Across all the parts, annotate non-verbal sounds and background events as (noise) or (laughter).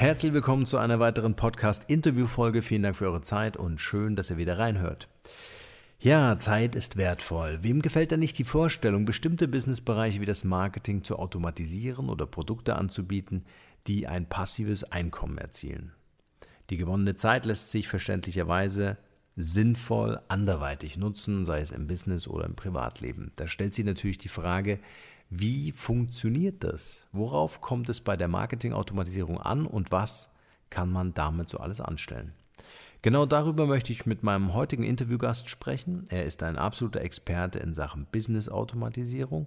Herzlich willkommen zu einer weiteren Podcast-Interview-Folge. Vielen Dank für eure Zeit und schön, dass ihr wieder reinhört. Ja, Zeit ist wertvoll. Wem gefällt denn nicht die Vorstellung, bestimmte Businessbereiche wie das Marketing zu automatisieren oder Produkte anzubieten, die ein passives Einkommen erzielen? Die gewonnene Zeit lässt sich verständlicherweise sinnvoll anderweitig nutzen, sei es im Business oder im Privatleben. Da stellt sich natürlich die Frage, wie funktioniert das? Worauf kommt es bei der Marketingautomatisierung an und was kann man damit so alles anstellen? Genau darüber möchte ich mit meinem heutigen Interviewgast sprechen. Er ist ein absoluter Experte in Sachen Business-Automatisierung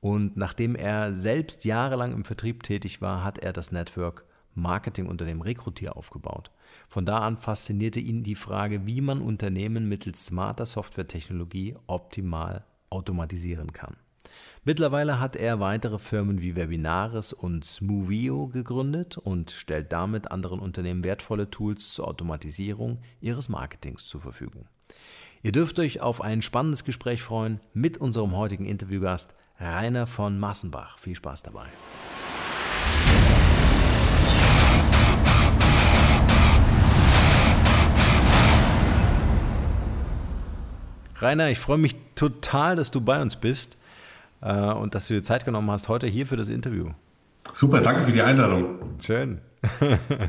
und nachdem er selbst jahrelang im Vertrieb tätig war, hat er das Network Marketingunternehmen Rekrutier aufgebaut. Von da an faszinierte ihn die Frage, wie man Unternehmen mittels smarter Softwaretechnologie optimal automatisieren kann. Mittlerweile hat er weitere Firmen wie Webinaris und Smoothio gegründet und stellt damit anderen Unternehmen wertvolle Tools zur Automatisierung ihres Marketings zur Verfügung. Ihr dürft euch auf ein spannendes Gespräch freuen mit unserem heutigen Interviewgast Rainer von Massenbach. Viel Spaß dabei. Rainer, ich freue mich total, dass du bei uns bist äh, und dass du dir Zeit genommen hast heute hier für das Interview. Super, danke für die Einladung. Schön. (laughs)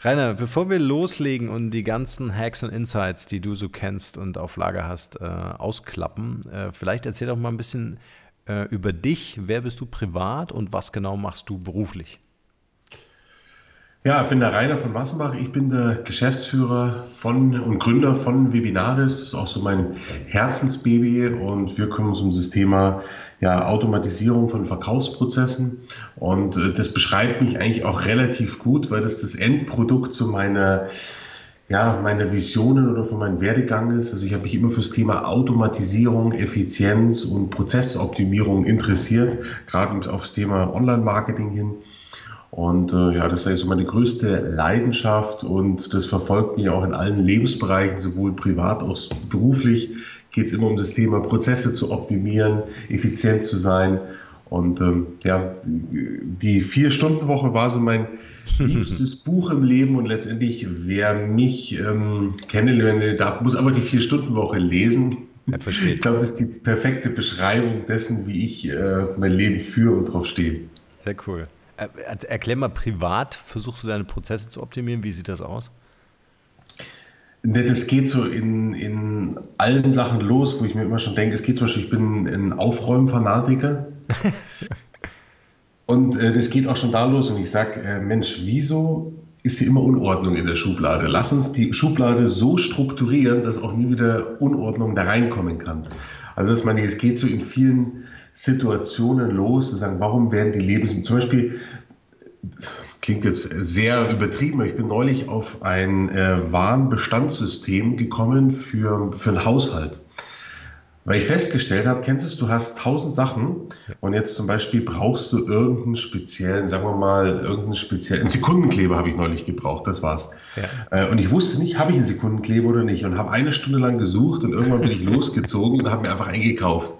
Rainer, bevor wir loslegen und die ganzen Hacks und Insights, die du so kennst und auf Lager hast, äh, ausklappen, äh, vielleicht erzähl doch mal ein bisschen äh, über dich. Wer bist du privat und was genau machst du beruflich? Ja, ich bin der Rainer von Wassenbach. Ich bin der Geschäftsführer von und Gründer von Webinaris. Das ist auch so mein Herzensbaby und wir kümmern uns um das Thema ja, Automatisierung von Verkaufsprozessen. Und äh, das beschreibt mich eigentlich auch relativ gut, weil das das Endprodukt zu meiner ja, meine Visionen oder von meinem Werdegang ist. Also ich habe mich immer fürs Thema Automatisierung, Effizienz und Prozessoptimierung interessiert, gerade aufs Thema Online-Marketing hin. Und äh, ja, das ist so meine größte Leidenschaft und das verfolgt mich auch in allen Lebensbereichen, sowohl privat als auch beruflich. Geht es immer um das Thema Prozesse zu optimieren, effizient zu sein. Und ähm, ja, die Vier-Stunden-Woche war so mein (laughs) liebstes Buch im Leben und letztendlich, wer mich ähm, kennenlernen darf, muss aber die Vier-Stunden-Woche lesen. Ja, verstehe. Ich glaube, das ist die perfekte Beschreibung dessen, wie ich äh, mein Leben führe und drauf stehe. Sehr cool. Erklär mal privat, versuchst du deine Prozesse zu optimieren? Wie sieht das aus? Das geht so in, in allen Sachen los, wo ich mir immer schon denke, es geht zum Beispiel, ich bin ein Aufräumen-Fanatiker. (laughs) und äh, das geht auch schon da los und ich sage, äh, Mensch, wieso ist hier immer Unordnung in der Schublade. Lass uns die Schublade so strukturieren, dass auch nie wieder Unordnung da reinkommen kann. Also dass man, es geht so in vielen Situationen los, zu sagen, warum werden die Lebensmittel, zum Beispiel, klingt jetzt sehr übertrieben, ich bin neulich auf ein äh, Warenbestandssystem gekommen für, für einen Haushalt. Weil ich festgestellt habe, kennst du, du hast tausend Sachen und jetzt zum Beispiel brauchst du irgendeinen speziellen, sagen wir mal, irgendeinen speziellen Sekundenkleber habe ich neulich gebraucht, das war's. Ja. Äh, und ich wusste nicht, habe ich einen Sekundenkleber oder nicht und habe eine Stunde lang gesucht und irgendwann bin ich (laughs) losgezogen und habe mir einfach eingekauft.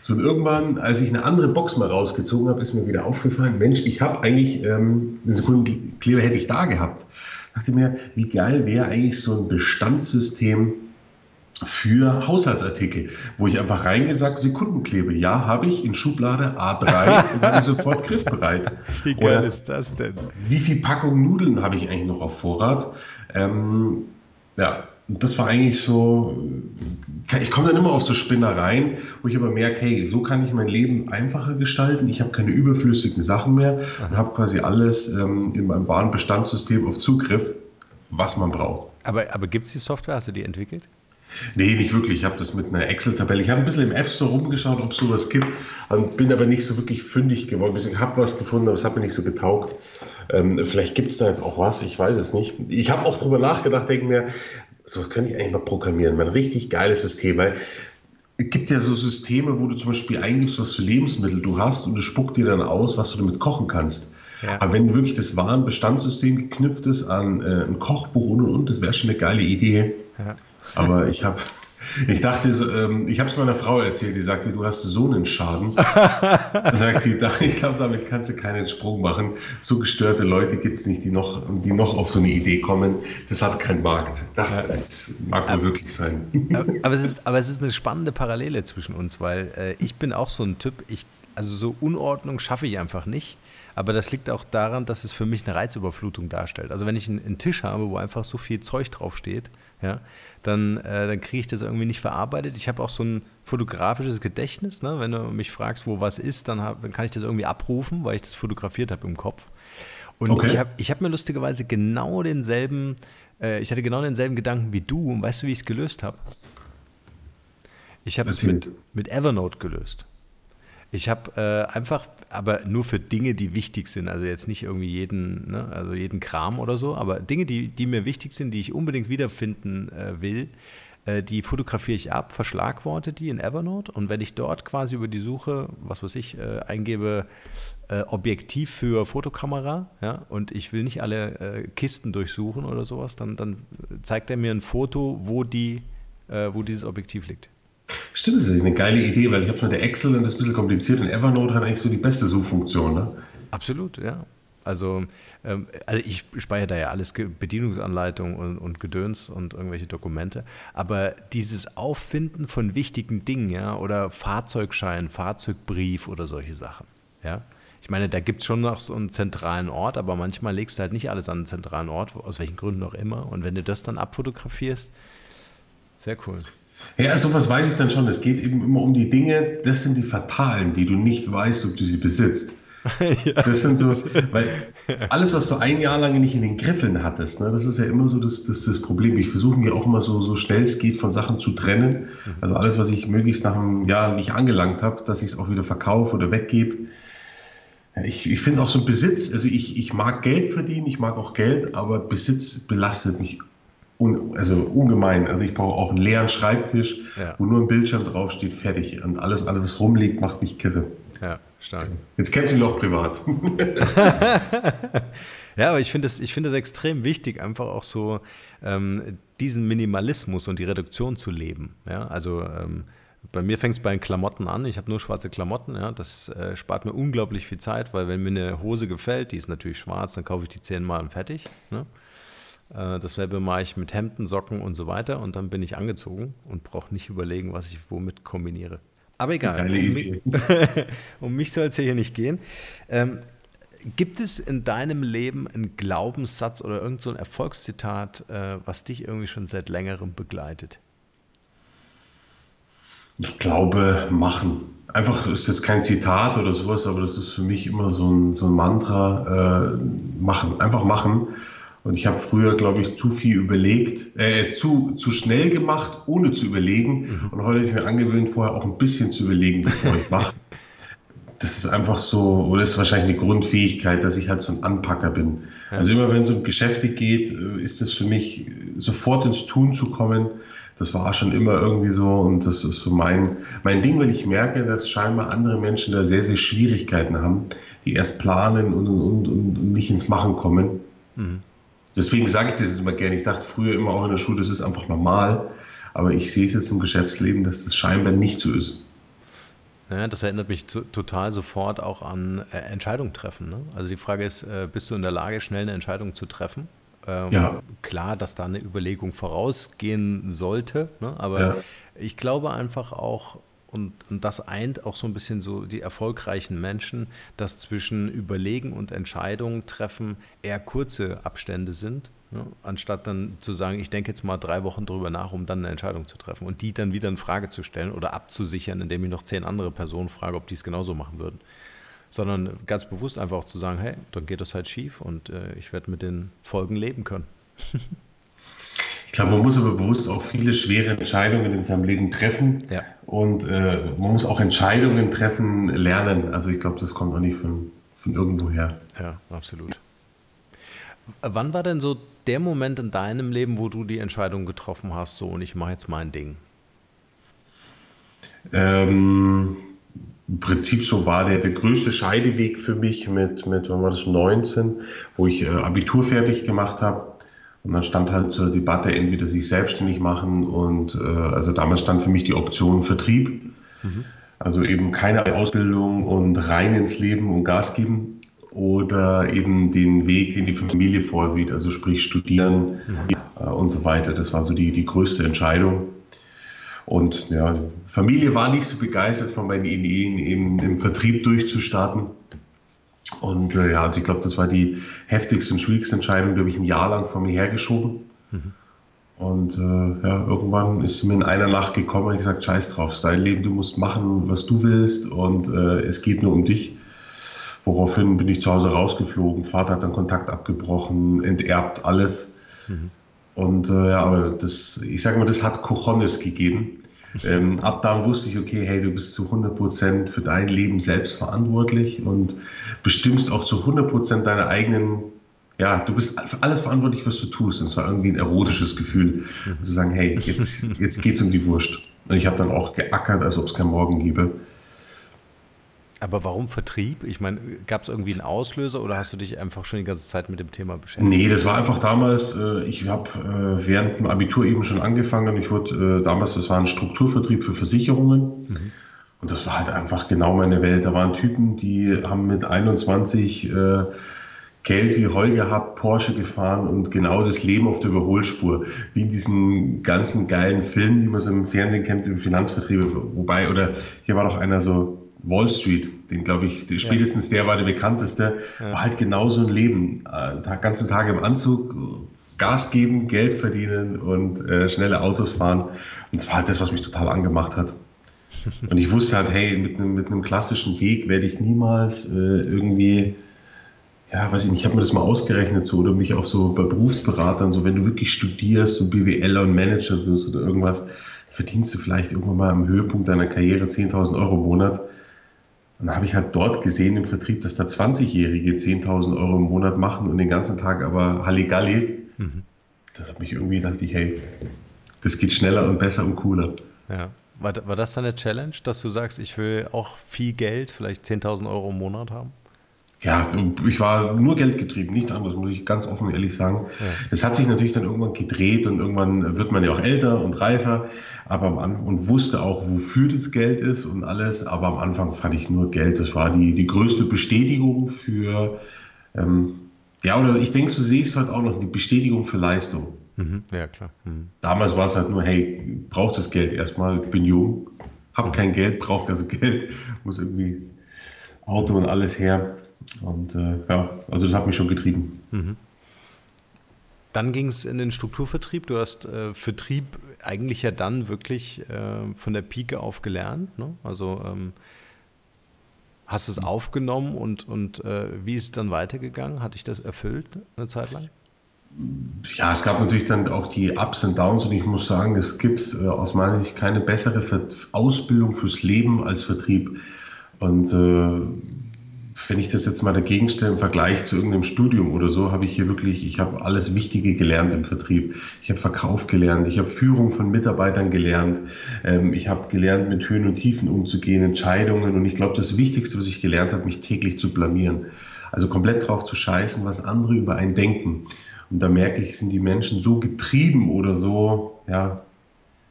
So und irgendwann, als ich eine andere Box mal rausgezogen habe, ist mir wieder aufgefallen, Mensch, ich habe eigentlich ähm, einen Sekundenkleber hätte ich da gehabt. Dachte mir, wie geil wäre eigentlich so ein Bestandssystem für Haushaltsartikel, wo ich einfach reingesagt Sekundenklebe. Ja, habe ich in Schublade A3 (laughs) und bin sofort griffbereit. Wie geil Oder ist das denn? Wie viel Packung Nudeln habe ich eigentlich noch auf Vorrat? Ähm, ja, das war eigentlich so, ich komme dann immer auf so Spinnereien, wo ich aber merke, hey, so kann ich mein Leben einfacher gestalten. Ich habe keine überflüssigen Sachen mehr und habe quasi alles ähm, in meinem Warenbestandssystem auf Zugriff, was man braucht. Aber, aber gibt es die Software? Hast du die entwickelt? Nee, nicht wirklich. Ich habe das mit einer Excel-Tabelle. Ich habe ein bisschen im App Store rumgeschaut, ob es sowas gibt, und bin aber nicht so wirklich fündig geworden. Ich habe was gefunden, aber es hat mir nicht so getaugt. Ähm, vielleicht gibt es da jetzt auch was, ich weiß es nicht. Ich habe auch darüber nachgedacht, denke mir, so könnte ich eigentlich mal programmieren. Mal ein richtig geiles System, weil es gibt ja so Systeme, wo du zum Beispiel eingibst, was für Lebensmittel du hast und es spuckt dir dann aus, was du damit kochen kannst. Ja. Aber wenn wirklich das Warenbestandssystem geknüpft ist an äh, ein Kochbuch und und und, das wäre schon eine geile Idee. Ja. Aber ich habe, ich dachte, so, ähm, ich habe es meiner Frau erzählt, die sagte, du hast so einen Schaden. (laughs) sagt die, ich glaube, damit kannst du keinen Sprung machen. So gestörte Leute gibt es nicht, die noch, die noch auf so eine Idee kommen. Das hat keinen Markt. Das mag wohl wirklich sein. Aber, es ist, aber es ist eine spannende Parallele zwischen uns, weil äh, ich bin auch so ein Typ, ich, also so Unordnung schaffe ich einfach nicht. Aber das liegt auch daran, dass es für mich eine Reizüberflutung darstellt. Also wenn ich einen, einen Tisch habe, wo einfach so viel Zeug draufsteht, ja, dann, äh, dann kriege ich das irgendwie nicht verarbeitet. Ich habe auch so ein fotografisches Gedächtnis. Ne? Wenn du mich fragst, wo was ist, dann, hab, dann kann ich das irgendwie abrufen, weil ich das fotografiert habe im Kopf. Und okay. ich habe ich hab mir lustigerweise genau denselben, äh, ich hatte genau denselben Gedanken wie du. Und weißt du, wie ich es gelöst habe? Ich habe es mit, mit Evernote gelöst. Ich habe äh, einfach, aber nur für Dinge, die wichtig sind, also jetzt nicht irgendwie jeden, ne, also jeden Kram oder so, aber Dinge, die, die mir wichtig sind, die ich unbedingt wiederfinden äh, will, äh, die fotografiere ich ab, verschlagworte die in Evernote und wenn ich dort quasi über die Suche, was weiß ich, äh, eingebe, äh, Objektiv für Fotokamera, ja, und ich will nicht alle äh, Kisten durchsuchen oder sowas, dann, dann zeigt er mir ein Foto, wo die, wo dieses Objektiv liegt. Stimmt, das ist eine geile Idee, weil ich habe mit der Excel und das ist ein bisschen kompliziert und Evernote hat eigentlich so die beste Suchfunktion. Ne? Absolut, ja. Also, ähm, also ich speichere da ja alles, Bedienungsanleitung und, und Gedöns und irgendwelche Dokumente. Aber dieses Auffinden von wichtigen Dingen, ja, oder Fahrzeugschein, Fahrzeugbrief oder solche Sachen, ja. Ich meine, da gibt es schon noch so einen zentralen Ort, aber manchmal legst du halt nicht alles an einen zentralen Ort, aus welchen Gründen auch immer. Und wenn du das dann abfotografierst, sehr cool. Ja, sowas weiß ich dann schon. Es geht eben immer um die Dinge, das sind die Fatalen, die du nicht weißt, ob du sie besitzt. (laughs) ja, das sind so, weil alles, was du ein Jahr lang nicht in den Griffeln hattest, ne, das ist ja immer so das, das, das Problem. Ich versuche mir auch immer so, so schnell es geht von Sachen zu trennen. Mhm. Also alles, was ich möglichst nach einem Jahr nicht angelangt habe, dass ich es auch wieder verkaufe oder weggebe. Ich, ich finde auch so ein Besitz, also ich, ich mag Geld verdienen, ich mag auch Geld, aber Besitz belastet mich un, also ungemein. Also ich brauche auch einen leeren Schreibtisch, ja. wo nur ein Bildschirm draufsteht, fertig. Und alles, alles, was rumliegt, macht mich kirre. Ja, stark. Jetzt kennst du mich auch privat. (laughs) ja, aber ich finde es find extrem wichtig, einfach auch so ähm, diesen Minimalismus und die Reduktion zu leben. Ja, also ähm, bei mir fängt es bei den Klamotten an. Ich habe nur schwarze Klamotten. Ja. Das äh, spart mir unglaublich viel Zeit, weil wenn mir eine Hose gefällt, die ist natürlich schwarz, dann kaufe ich die zehnmal und fertig. Ne? Äh, dasselbe mache ich mit Hemden, Socken und so weiter und dann bin ich angezogen und brauche nicht überlegen, was ich womit kombiniere. Aber egal, (laughs) um mich, um mich soll es hier nicht gehen. Ähm, gibt es in deinem Leben einen Glaubenssatz oder irgendein so Erfolgszitat, äh, was dich irgendwie schon seit längerem begleitet? Ich glaube, machen. Einfach ist jetzt kein Zitat oder sowas, aber das ist für mich immer so ein, so ein Mantra. Äh, machen, einfach machen Und ich habe früher, glaube ich, zu viel überlegt, äh, zu, zu schnell gemacht, ohne zu überlegen. Mhm. Und heute habe ich mir angewöhnt, vorher auch ein bisschen zu überlegen, bevor ich mache. (laughs) Das ist einfach so, oder ist wahrscheinlich eine Grundfähigkeit, dass ich halt so ein Anpacker bin. Ja. Also immer wenn es um Geschäfte geht, äh, ist es für mich, sofort ins Tun zu kommen. Das war schon immer irgendwie so und das ist so mein, mein Ding, weil ich merke, dass scheinbar andere Menschen da sehr, sehr Schwierigkeiten haben, die erst planen und, und, und nicht ins Machen kommen. Mhm. Deswegen sage ich das immer gerne. Ich dachte früher immer auch in der Schule, das ist einfach normal. Aber ich sehe es jetzt im Geschäftsleben, dass das scheinbar nicht so ist. Ja, das erinnert mich total sofort auch an äh, Entscheidungen treffen. Ne? Also die Frage ist, äh, bist du in der Lage, schnell eine Entscheidung zu treffen? Ähm, ja. Klar, dass da eine Überlegung vorausgehen sollte, ne? aber ja. ich glaube einfach auch, und, und das eint auch so ein bisschen so die erfolgreichen Menschen, dass zwischen Überlegen und Entscheidungen treffen eher kurze Abstände sind, ne? anstatt dann zu sagen, ich denke jetzt mal drei Wochen drüber nach, um dann eine Entscheidung zu treffen und die dann wieder in Frage zu stellen oder abzusichern, indem ich noch zehn andere Personen frage, ob die es genauso machen würden. Sondern ganz bewusst einfach auch zu sagen, hey, dann geht das halt schief und äh, ich werde mit den Folgen leben können. Ich glaube, man muss aber bewusst auch viele schwere Entscheidungen in seinem Leben treffen. Ja. Und äh, man muss auch Entscheidungen treffen lernen. Also ich glaube, das kommt auch nicht von, von irgendwo her. Ja, absolut. Wann war denn so der Moment in deinem Leben, wo du die Entscheidung getroffen hast, so und ich mache jetzt mein Ding? Ähm, Im Prinzip so war der, der größte Scheideweg für mich mit, mit wann war das, 19, wo ich äh, Abitur fertig gemacht habe und dann stand halt zur Debatte, entweder sich selbstständig machen und äh, also damals stand für mich die Option Vertrieb. Mhm. Also eben keine Ausbildung und rein ins Leben und Gas geben oder eben den Weg in die Familie vorsieht, also sprich studieren mhm. äh, und so weiter. Das war so die, die größte Entscheidung. Und ja, Familie war nicht so begeistert von meinen Ideen, eben im Vertrieb durchzustarten. Und äh, ja, also ich glaube, das war die heftigste und schwierigste Entscheidung, die habe ich ein Jahr lang vor mir hergeschoben. Mhm. Und äh, ja, irgendwann ist mir in einer Nacht gekommen und ich gesagt, scheiß drauf, ist dein Leben, du musst machen, was du willst und äh, es geht nur um dich. Woraufhin bin ich zu Hause rausgeflogen, Vater hat dann Kontakt abgebrochen, enterbt alles. Mhm. Und äh, ja, aber das, ich sage mal, das hat Cojones gegeben. Ähm, ab dann wusste ich, okay, hey, du bist zu 100 Prozent für dein Leben selbst verantwortlich und bestimmst auch zu 100 Prozent deine eigenen, ja, du bist für alles verantwortlich, was du tust. Und es war irgendwie ein erotisches Gefühl, zu sagen, hey, jetzt, (laughs) jetzt geht's um die Wurst. Und ich habe dann auch geackert, als ob es kein Morgen gäbe. Aber warum Vertrieb? Ich meine, gab es irgendwie einen Auslöser oder hast du dich einfach schon die ganze Zeit mit dem Thema beschäftigt? Nee, das war einfach damals, äh, ich habe äh, während dem Abitur eben schon angefangen. Ich wurde äh, damals, das war ein Strukturvertrieb für Versicherungen. Mhm. Und das war halt einfach genau meine Welt. Da waren Typen, die haben mit 21 Geld wie Heu gehabt, Porsche gefahren und genau das Leben auf der Überholspur. Wie in diesen ganzen geilen Filmen, die man so im Fernsehen kennt, über Finanzvertriebe. Wobei, oder hier war doch einer so, Wall Street, den glaube ich, spätestens der war der bekannteste, ja. war halt genauso ein Leben. Äh, ganze Tage im Anzug, Gas geben, Geld verdienen und äh, schnelle Autos fahren. Und es war halt das, was mich total angemacht hat. Und ich wusste halt, hey, mit einem, mit einem klassischen Weg werde ich niemals äh, irgendwie, ja, weiß ich nicht, ich habe mir das mal ausgerechnet so oder mich auch so bei Berufsberatern, so wenn du wirklich studierst und BWL und Manager wirst oder irgendwas, verdienst du vielleicht irgendwann mal am Höhepunkt deiner Karriere 10.000 Euro im Monat. Und dann habe ich halt dort gesehen im Vertrieb, dass da 20-Jährige 10.000 Euro im Monat machen und den ganzen Tag aber Halligalli. Mhm. Das hat mich irgendwie gedacht, ich, hey, das geht schneller und besser und cooler. Ja. War, war das dann eine Challenge, dass du sagst, ich will auch viel Geld, vielleicht 10.000 Euro im Monat haben? Ja, ich war nur Geld getrieben, nichts anderes, muss ich ganz offen ehrlich sagen. Es ja. hat sich natürlich dann irgendwann gedreht und irgendwann wird man ja auch älter und reifer, aber am Anfang und wusste auch, wofür das Geld ist und alles. Aber am Anfang fand ich nur Geld. Das war die, die größte Bestätigung für, ähm, ja, oder ich denke, so sehe ich es halt auch noch, die Bestätigung für Leistung. Mhm. Ja, klar. Mhm. Damals war es halt nur, hey, braucht das Geld erstmal, bin jung, habe mhm. kein Geld, brauche also Geld, muss irgendwie Auto und alles her. Und äh, ja, also das hat mich schon getrieben. Mhm. Dann ging es in den Strukturvertrieb. Du hast äh, Vertrieb eigentlich ja dann wirklich äh, von der Pike auf gelernt. Ne? Also ähm, hast es aufgenommen und, und äh, wie ist es dann weitergegangen? Hat dich das erfüllt eine Zeit lang? ja, es gab natürlich dann auch die Ups und Downs und ich muss sagen, es gibt äh, aus meiner Sicht keine bessere Ausbildung fürs Leben als Vertrieb. Und äh, wenn ich das jetzt mal dagegen stelle im Vergleich zu irgendeinem Studium oder so, habe ich hier wirklich, ich habe alles Wichtige gelernt im Vertrieb. Ich habe Verkauf gelernt, ich habe Führung von Mitarbeitern gelernt, ähm, ich habe gelernt, mit Höhen und Tiefen umzugehen, Entscheidungen und ich glaube, das Wichtigste, was ich gelernt habe, mich täglich zu blamieren. Also komplett drauf zu scheißen, was andere über einen denken. Und da merke ich, sind die Menschen so getrieben oder so, ja,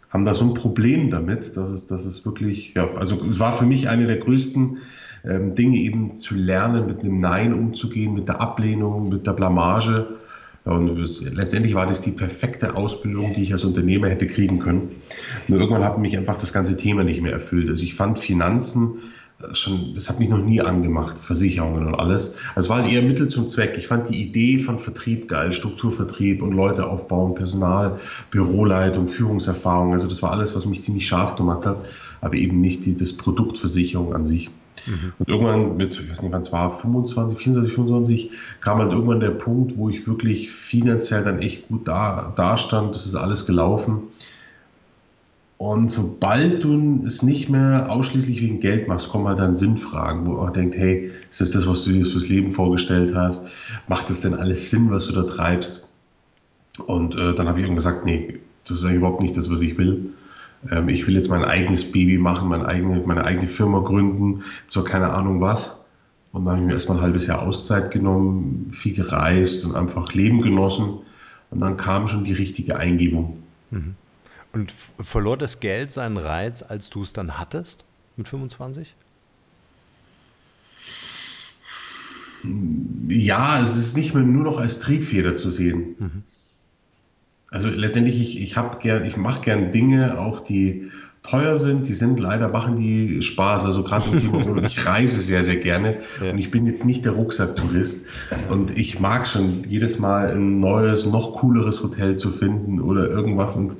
haben da so ein Problem damit, dass es, dass es wirklich, ja, also es war für mich eine der größten ähm, Dinge eben zu lernen, mit einem Nein umzugehen, mit der Ablehnung, mit der Blamage. Und letztendlich war das die perfekte Ausbildung, die ich als Unternehmer hätte kriegen können. Nur irgendwann hat mich einfach das ganze Thema nicht mehr erfüllt. Also ich fand Finanzen schon, das hat mich noch nie angemacht, Versicherungen und alles. Also es war halt eher Mittel zum Zweck. Ich fand die Idee von Vertrieb geil, Strukturvertrieb und Leute aufbauen, Personal, Büroleitung, Führungserfahrung. Also das war alles, was mich ziemlich scharf gemacht hat, aber eben nicht die, das Produktversicherung an sich. Mhm. Und irgendwann mit, ich weiß nicht wann es war, 25, 24, 25, kam halt irgendwann der Punkt, wo ich wirklich finanziell dann echt gut da, da stand. Das ist alles gelaufen. Und sobald du es nicht mehr ausschließlich wegen Geld machst, kommen halt dann Sinnfragen, wo man denkt, hey, ist das das, was du dir fürs Leben vorgestellt hast? Macht das denn alles Sinn, was du da treibst? Und äh, dann habe ich irgendwann gesagt, nee, das ist eigentlich überhaupt nicht das, was ich will. Ähm, ich will jetzt mein eigenes Baby machen, meine eigene, meine eigene Firma gründen, so keine Ahnung was. Und dann habe ich mir erstmal ein halbes Jahr Auszeit genommen, viel gereist und einfach Leben genossen. Und dann kam schon die richtige Eingebung. Mhm. Und verlor das Geld seinen Reiz, als du es dann hattest mit 25? Ja, es ist nicht mehr nur noch als Triebfeder zu sehen. Mhm. Also letztendlich, ich, ich habe gern, ich mache gern Dinge, auch die teuer sind, die sind leider machen die Spaß. Also gerade im Thema, ich reise sehr, sehr gerne ja. und ich bin jetzt nicht der Rucksacktourist und ich mag schon jedes Mal ein neues, noch cooleres Hotel zu finden oder irgendwas und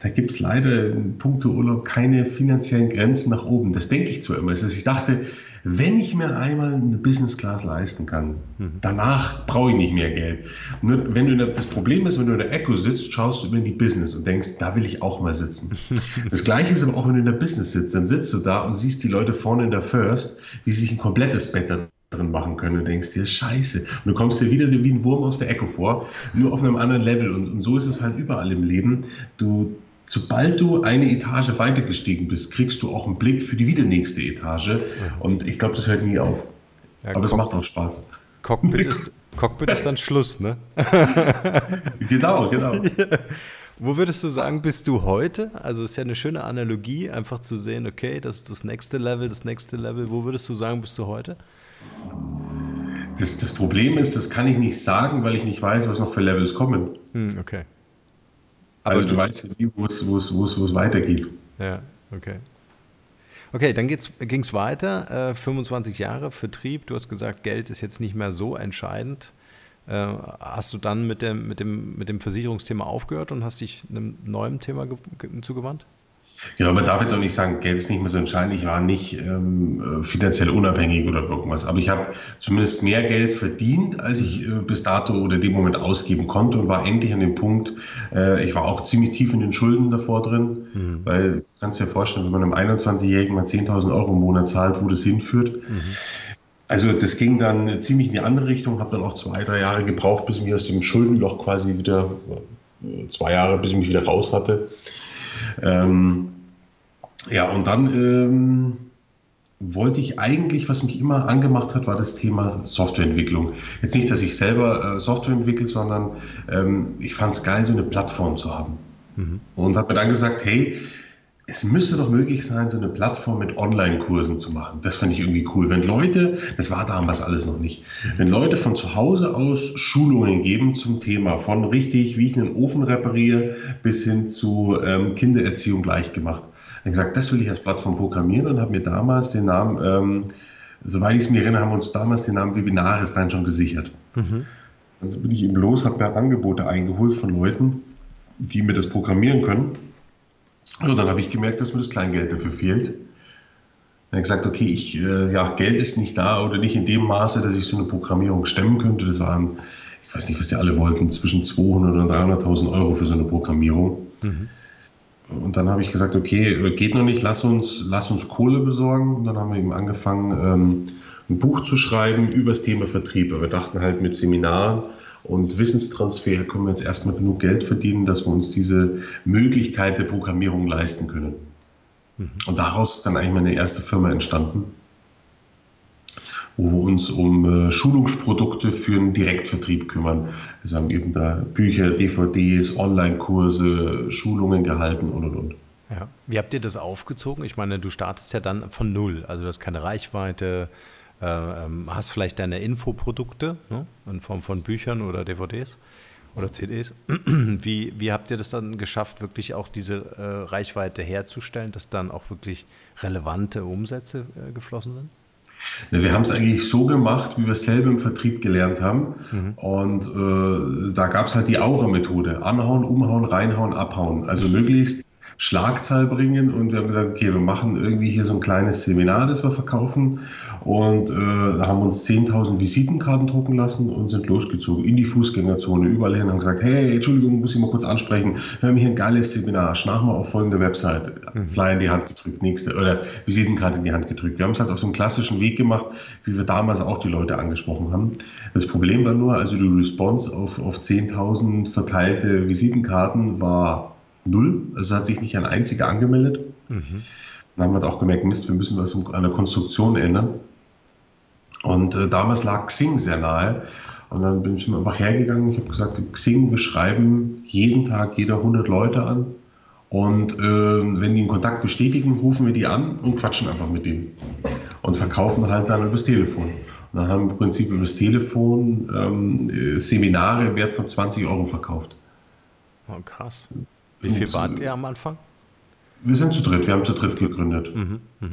da gibt es leider in puncto Urlaub keine finanziellen Grenzen nach oben. Das denke ich zwar immer. Also ich dachte, wenn ich mir einmal eine Business Class leisten kann, mhm. danach brauche ich nicht mehr Geld. Nur wenn du das Problem ist, wenn du in der Echo sitzt, schaust du über die Business und denkst, da will ich auch mal sitzen. (laughs) das gleiche ist aber auch, wenn du in der Business sitzt, dann sitzt du da und siehst die Leute vorne in der First, wie sie sich ein komplettes Bett da drin machen können und denkst dir, scheiße. Und du kommst dir wieder wie ein Wurm aus der Echo vor, nur auf einem anderen Level. Und, und so ist es halt überall im Leben. Du sobald du eine Etage weitergestiegen bist, kriegst du auch einen Blick für die wieder nächste Etage. Und ich glaube, das hört nie auf. Ja, Aber es macht auch Spaß. Cockpit (laughs) ist, Cockpit ist dann Schluss, ne? (laughs) genau, genau. (laughs) Wo würdest du sagen, bist du heute? Also ist ja eine schöne Analogie, einfach zu sehen, okay, das ist das nächste Level, das nächste Level. Wo würdest du sagen, bist du heute? Das, das Problem ist, das kann ich nicht sagen, weil ich nicht weiß, was noch für Levels kommen. Hm, okay. Aber also du, du weißt nie, wo es, wo, es, wo, es, wo es weitergeht. Ja, okay. Okay, dann ging es weiter. Äh, 25 Jahre Vertrieb. Du hast gesagt, Geld ist jetzt nicht mehr so entscheidend. Äh, hast du dann mit dem, mit, dem, mit dem Versicherungsthema aufgehört und hast dich einem neuen Thema zugewandt? Genau, man darf jetzt auch nicht sagen, Geld ist nicht mehr so entscheidend. Ich war nicht ähm, finanziell unabhängig oder irgendwas. Aber ich habe zumindest mehr Geld verdient, als ich äh, bis dato oder dem Moment ausgeben konnte und war endlich an dem Punkt. Äh, ich war auch ziemlich tief in den Schulden davor drin, mhm. weil du kannst dir vorstellen, wenn man einem 21-Jährigen mal 10.000 Euro im Monat zahlt, wo das hinführt. Mhm. Also das ging dann ziemlich in die andere Richtung, habe dann auch zwei, drei Jahre gebraucht, bis ich mich aus dem Schuldenloch quasi wieder, äh, zwei Jahre, bis ich mich wieder raus hatte. Ähm, ja, und dann ähm, wollte ich eigentlich, was mich immer angemacht hat, war das Thema Softwareentwicklung. Jetzt nicht, dass ich selber äh, Software entwickle, sondern ähm, ich fand es geil, so eine Plattform zu haben. Mhm. Und habe mir dann gesagt, hey, es müsste doch möglich sein, so eine Plattform mit Online-Kursen zu machen. Das fand ich irgendwie cool. Wenn Leute, das war damals alles noch nicht, wenn Leute von zu Hause aus Schulungen geben zum Thema, von richtig, wie ich einen Ofen repariere, bis hin zu ähm, Kindererziehung gleich gemacht. Ich gesagt, das will ich als Plattform programmieren und habe mir damals den Namen, ähm, soweit ich es mir erinnere, haben wir uns damals den Namen Webinaris dann schon gesichert. Mhm. Dann bin ich eben los, habe mir Angebote eingeholt von Leuten, die mir das programmieren können und dann habe ich gemerkt, dass mir das Kleingeld dafür fehlt. Dann habe ich gesagt, okay, ich, äh, ja, Geld ist nicht da oder nicht in dem Maße, dass ich so eine Programmierung stemmen könnte. Das waren, ich ich weiß nicht, was die alle wollten, zwischen 200 und 300.000 Euro für so eine Programmierung. Mhm. Und dann habe ich gesagt, okay, geht noch nicht, lass uns, lass uns Kohle besorgen. Und dann haben wir eben angefangen, ähm, ein Buch zu schreiben über das Thema Vertrieb. Aber wir dachten halt mit Seminaren und Wissenstransfer können wir jetzt erstmal genug Geld verdienen, dass wir uns diese Möglichkeit der Programmierung leisten können. Mhm. Und daraus ist dann eigentlich meine erste Firma entstanden wo wir uns um äh, Schulungsprodukte für einen Direktvertrieb kümmern. Wir haben eben da Bücher, DVDs, Online-Kurse, Schulungen gehalten und und und. Ja. Wie habt ihr das aufgezogen? Ich meine, du startest ja dann von null, also du hast keine Reichweite, hast vielleicht deine Infoprodukte ne? in Form von Büchern oder DVDs oder CDs. (clears throat) Wie, wie habt ihr das dann geschafft, wirklich auch diese äh, Reichweite herzustellen, dass dann auch wirklich relevante Umsätze äh, geflossen sind? Wir haben es eigentlich so gemacht, wie wir es selber im Vertrieb gelernt haben. Mhm. Und äh, da gab es halt die Aura-Methode. Anhauen, umhauen, reinhauen, abhauen. Also möglichst Schlagzahl bringen und wir haben gesagt, okay, wir machen irgendwie hier so ein kleines Seminar, das wir verkaufen und äh, haben uns 10.000 Visitenkarten drucken lassen und sind losgezogen in die Fußgängerzone, überall hin, haben gesagt, hey, Entschuldigung, muss ich mal kurz ansprechen, wir haben hier ein geiles Seminar, schnach mal auf folgende Website, mhm. Flyer in die Hand gedrückt, nächste, oder Visitenkarte in die Hand gedrückt. Wir haben es halt auf dem klassischen Weg gemacht, wie wir damals auch die Leute angesprochen haben. Das Problem war nur, also die Response auf, auf 10.000 verteilte Visitenkarten war null. Also hat sich nicht ein einziger angemeldet. Mhm. Dann haben wir auch gemerkt, Mist, wir müssen was an der Konstruktion ändern. Und äh, damals lag Xing sehr nahe. Und dann bin ich einfach hergegangen. Ich habe gesagt, Xing, wir schreiben jeden Tag jeder 100 Leute an. Und äh, wenn die einen Kontakt bestätigen, rufen wir die an und quatschen einfach mit denen. Und verkaufen halt dann übers Telefon. Und dann haben wir im Prinzip übers Telefon ähm, äh, Seminare wert von 20 Euro verkauft. Oh, krass. Wie viel wart ihr am Anfang? Wir sind zu dritt, wir haben zu dritt gegründet. Mhm, mh.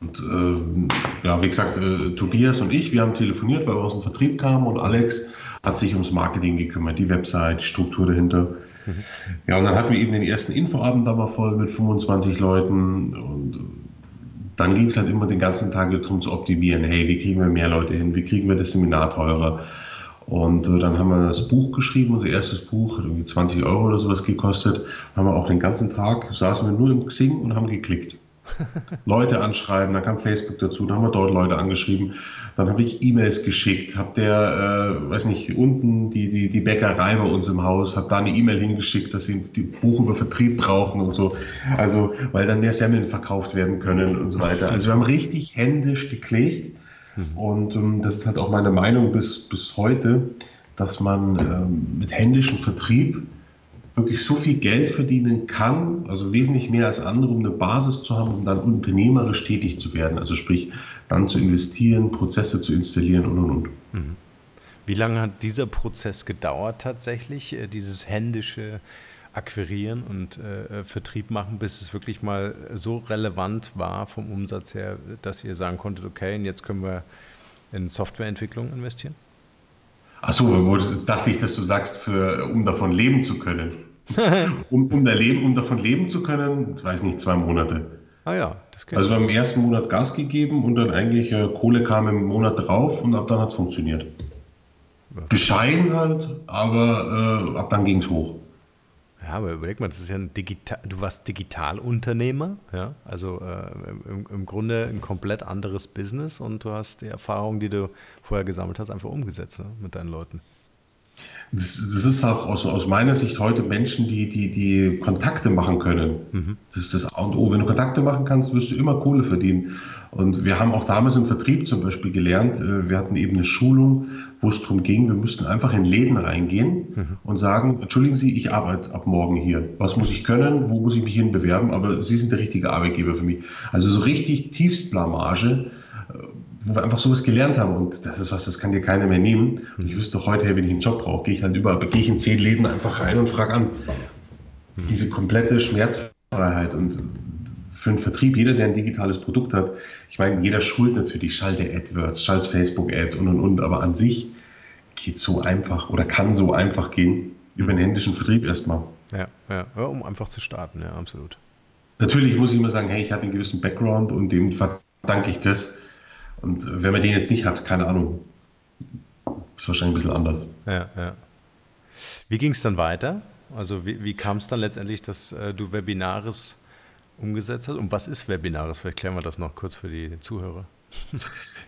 Und äh, ja, wie gesagt, äh, Tobias und ich, wir haben telefoniert, weil wir aus dem Vertrieb kamen und Alex hat sich ums Marketing gekümmert, die Website, die Struktur dahinter. Mhm. Ja, und dann hatten wir eben den ersten Infoabend da mal voll mit 25 Leuten und dann ging es halt immer den ganzen Tag darum zu optimieren. Hey, wie kriegen wir mehr Leute hin? Wie kriegen wir das Seminar teurer? Und äh, dann haben wir das Buch geschrieben, unser erstes Buch, hat irgendwie 20 Euro oder sowas gekostet. Haben wir auch den ganzen Tag, saßen wir nur im Xing und haben geklickt. Leute anschreiben, dann kam Facebook dazu, dann haben wir dort Leute angeschrieben, dann habe ich E-Mails geschickt, habe der, äh, weiß nicht, unten die, die, die Bäckerei bei uns im Haus, habe da eine E-Mail hingeschickt, dass sie ein Buch über Vertrieb brauchen und so, also weil dann mehr Semmeln verkauft werden können und so weiter. Also wir haben richtig händisch geklickt. Und ähm, das ist halt auch meine Meinung bis, bis heute, dass man ähm, mit händischem Vertrieb wirklich so viel Geld verdienen kann, also wesentlich mehr als andere, um eine Basis zu haben, um dann unternehmerisch tätig zu werden. Also sprich, dann zu investieren, Prozesse zu installieren und und und. Mhm. Wie lange hat dieser Prozess gedauert tatsächlich, äh, dieses händische akquirieren und äh, äh, Vertrieb machen, bis es wirklich mal so relevant war vom Umsatz her, dass ihr sagen konntet, okay, und jetzt können wir in Softwareentwicklung investieren? Achso, dachte ich, dass du sagst, für, um davon leben zu können. (laughs) um, um, leben, um davon leben zu können, ich weiß nicht, zwei Monate. Ah ja, das geht. Also im ersten Monat Gas gegeben und dann eigentlich äh, Kohle kam im Monat drauf und ab dann hat es funktioniert. Ja. Bescheiden halt, aber äh, ab dann ging es hoch. Ja, aber überleg mal, das ist ja ein Digital, du warst Digitalunternehmer, ja, also äh, im, im, Grunde ein komplett anderes Business und du hast die Erfahrung, die du vorher gesammelt hast, einfach umgesetzt ne, mit deinen Leuten. Das, das, ist auch aus, aus, meiner Sicht heute Menschen, die, die, die Kontakte machen können. Mhm. Das ist das A und O. Wenn du Kontakte machen kannst, wirst du immer Kohle verdienen. Und wir haben auch damals im Vertrieb zum Beispiel gelernt, äh, wir hatten eben eine Schulung, wo es darum ging, wir müssten einfach in Läden reingehen mhm. und sagen, entschuldigen Sie, ich arbeite ab morgen hier. Was muss ich können? Wo muss ich mich hin bewerben? Aber Sie sind der richtige Arbeitgeber für mich. Also so richtig Tiefstblamage, einfach sowas gelernt haben. Und das ist was, das kann dir keiner mehr nehmen. Und ich wüsste heute, hey, wenn ich einen Job brauche, gehe ich halt überall, gehe ich in zehn Läden einfach rein und frage an. Mhm. Diese komplette Schmerzfreiheit und für einen Vertrieb, jeder, der ein digitales Produkt hat, ich meine, jeder schult natürlich, schalte AdWords, schalt Facebook-Ads und und und, aber an sich geht so einfach oder kann so einfach gehen über den händischen Vertrieb erstmal. Ja, ja, ja, um einfach zu starten, ja, absolut. Natürlich muss ich immer sagen, hey, ich hatte einen gewissen Background und dem verdanke ich das. Und wenn man den jetzt nicht hat, keine Ahnung, ist wahrscheinlich ein bisschen anders. Ja, ja. Wie ging es dann weiter? Also wie, wie kam es dann letztendlich, dass äh, du Webinaris umgesetzt hast? Und was ist Webinaris? Vielleicht klären wir das noch kurz für die Zuhörer. (laughs)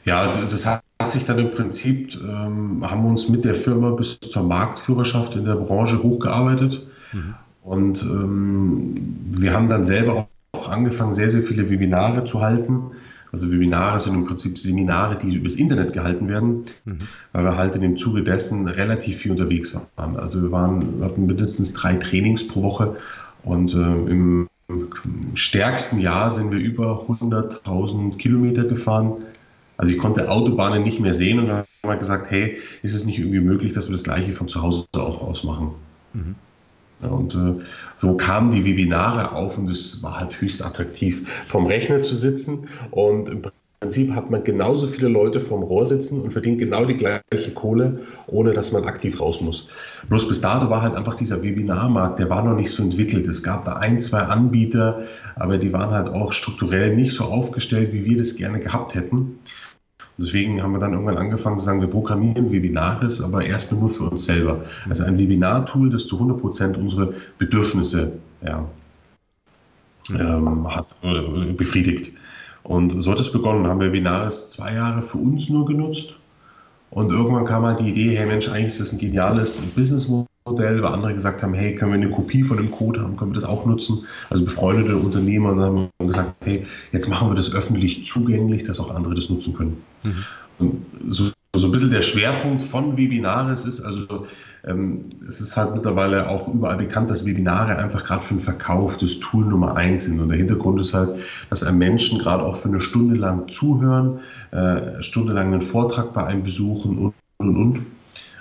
Ja, das hat sich dann im Prinzip, ähm, haben wir uns mit der Firma bis zur Marktführerschaft in der Branche hochgearbeitet. Mhm. Und ähm, wir haben dann selber auch angefangen, sehr, sehr viele Webinare zu halten. Also Webinare sind im Prinzip Seminare, die übers Internet gehalten werden, mhm. weil wir halt in dem Zuge dessen relativ viel unterwegs waren. Also wir waren, hatten mindestens drei Trainings pro Woche und äh, im stärksten Jahr sind wir über 100.000 Kilometer gefahren. Also ich konnte Autobahnen nicht mehr sehen und dann haben wir gesagt, hey, ist es nicht irgendwie möglich, dass wir das gleiche von zu Hause auch aus machen? Mhm. Und äh, so kamen die Webinare auf und es war halt höchst attraktiv, vom Rechner zu sitzen und im Prinzip hat man genauso viele Leute vorm Rohr sitzen und verdient genau die gleiche Kohle, ohne dass man aktiv raus muss. Bloß bis dato war halt einfach dieser Webinarmarkt, der war noch nicht so entwickelt. Es gab da ein, zwei Anbieter, aber die waren halt auch strukturell nicht so aufgestellt, wie wir das gerne gehabt hätten. Deswegen haben wir dann irgendwann angefangen zu sagen, wir programmieren Webinares, aber erstmal nur für uns selber. Also ein Webinar-Tool, das zu 100 Prozent unsere Bedürfnisse ja, ähm, hat, äh, befriedigt. Und so hat es begonnen. Haben wir Webinares zwei Jahre für uns nur genutzt. Und irgendwann kam halt die Idee, hey Mensch, eigentlich ist das ein geniales Businessmodell, weil andere gesagt haben, hey, können wir eine Kopie von dem Code haben, können wir das auch nutzen? Also befreundete Unternehmer haben gesagt, hey, jetzt machen wir das öffentlich zugänglich, dass auch andere das nutzen können. Mhm. Und so so ein bisschen der Schwerpunkt von Webinares ist, also ähm, es ist halt mittlerweile auch überall bekannt, dass Webinare einfach gerade für den Verkauf das Tool Nummer eins sind. Und der Hintergrund ist halt, dass einem Menschen gerade auch für eine Stunde lang zuhören, äh, Stunde lang einen Vortrag bei einem besuchen und und und.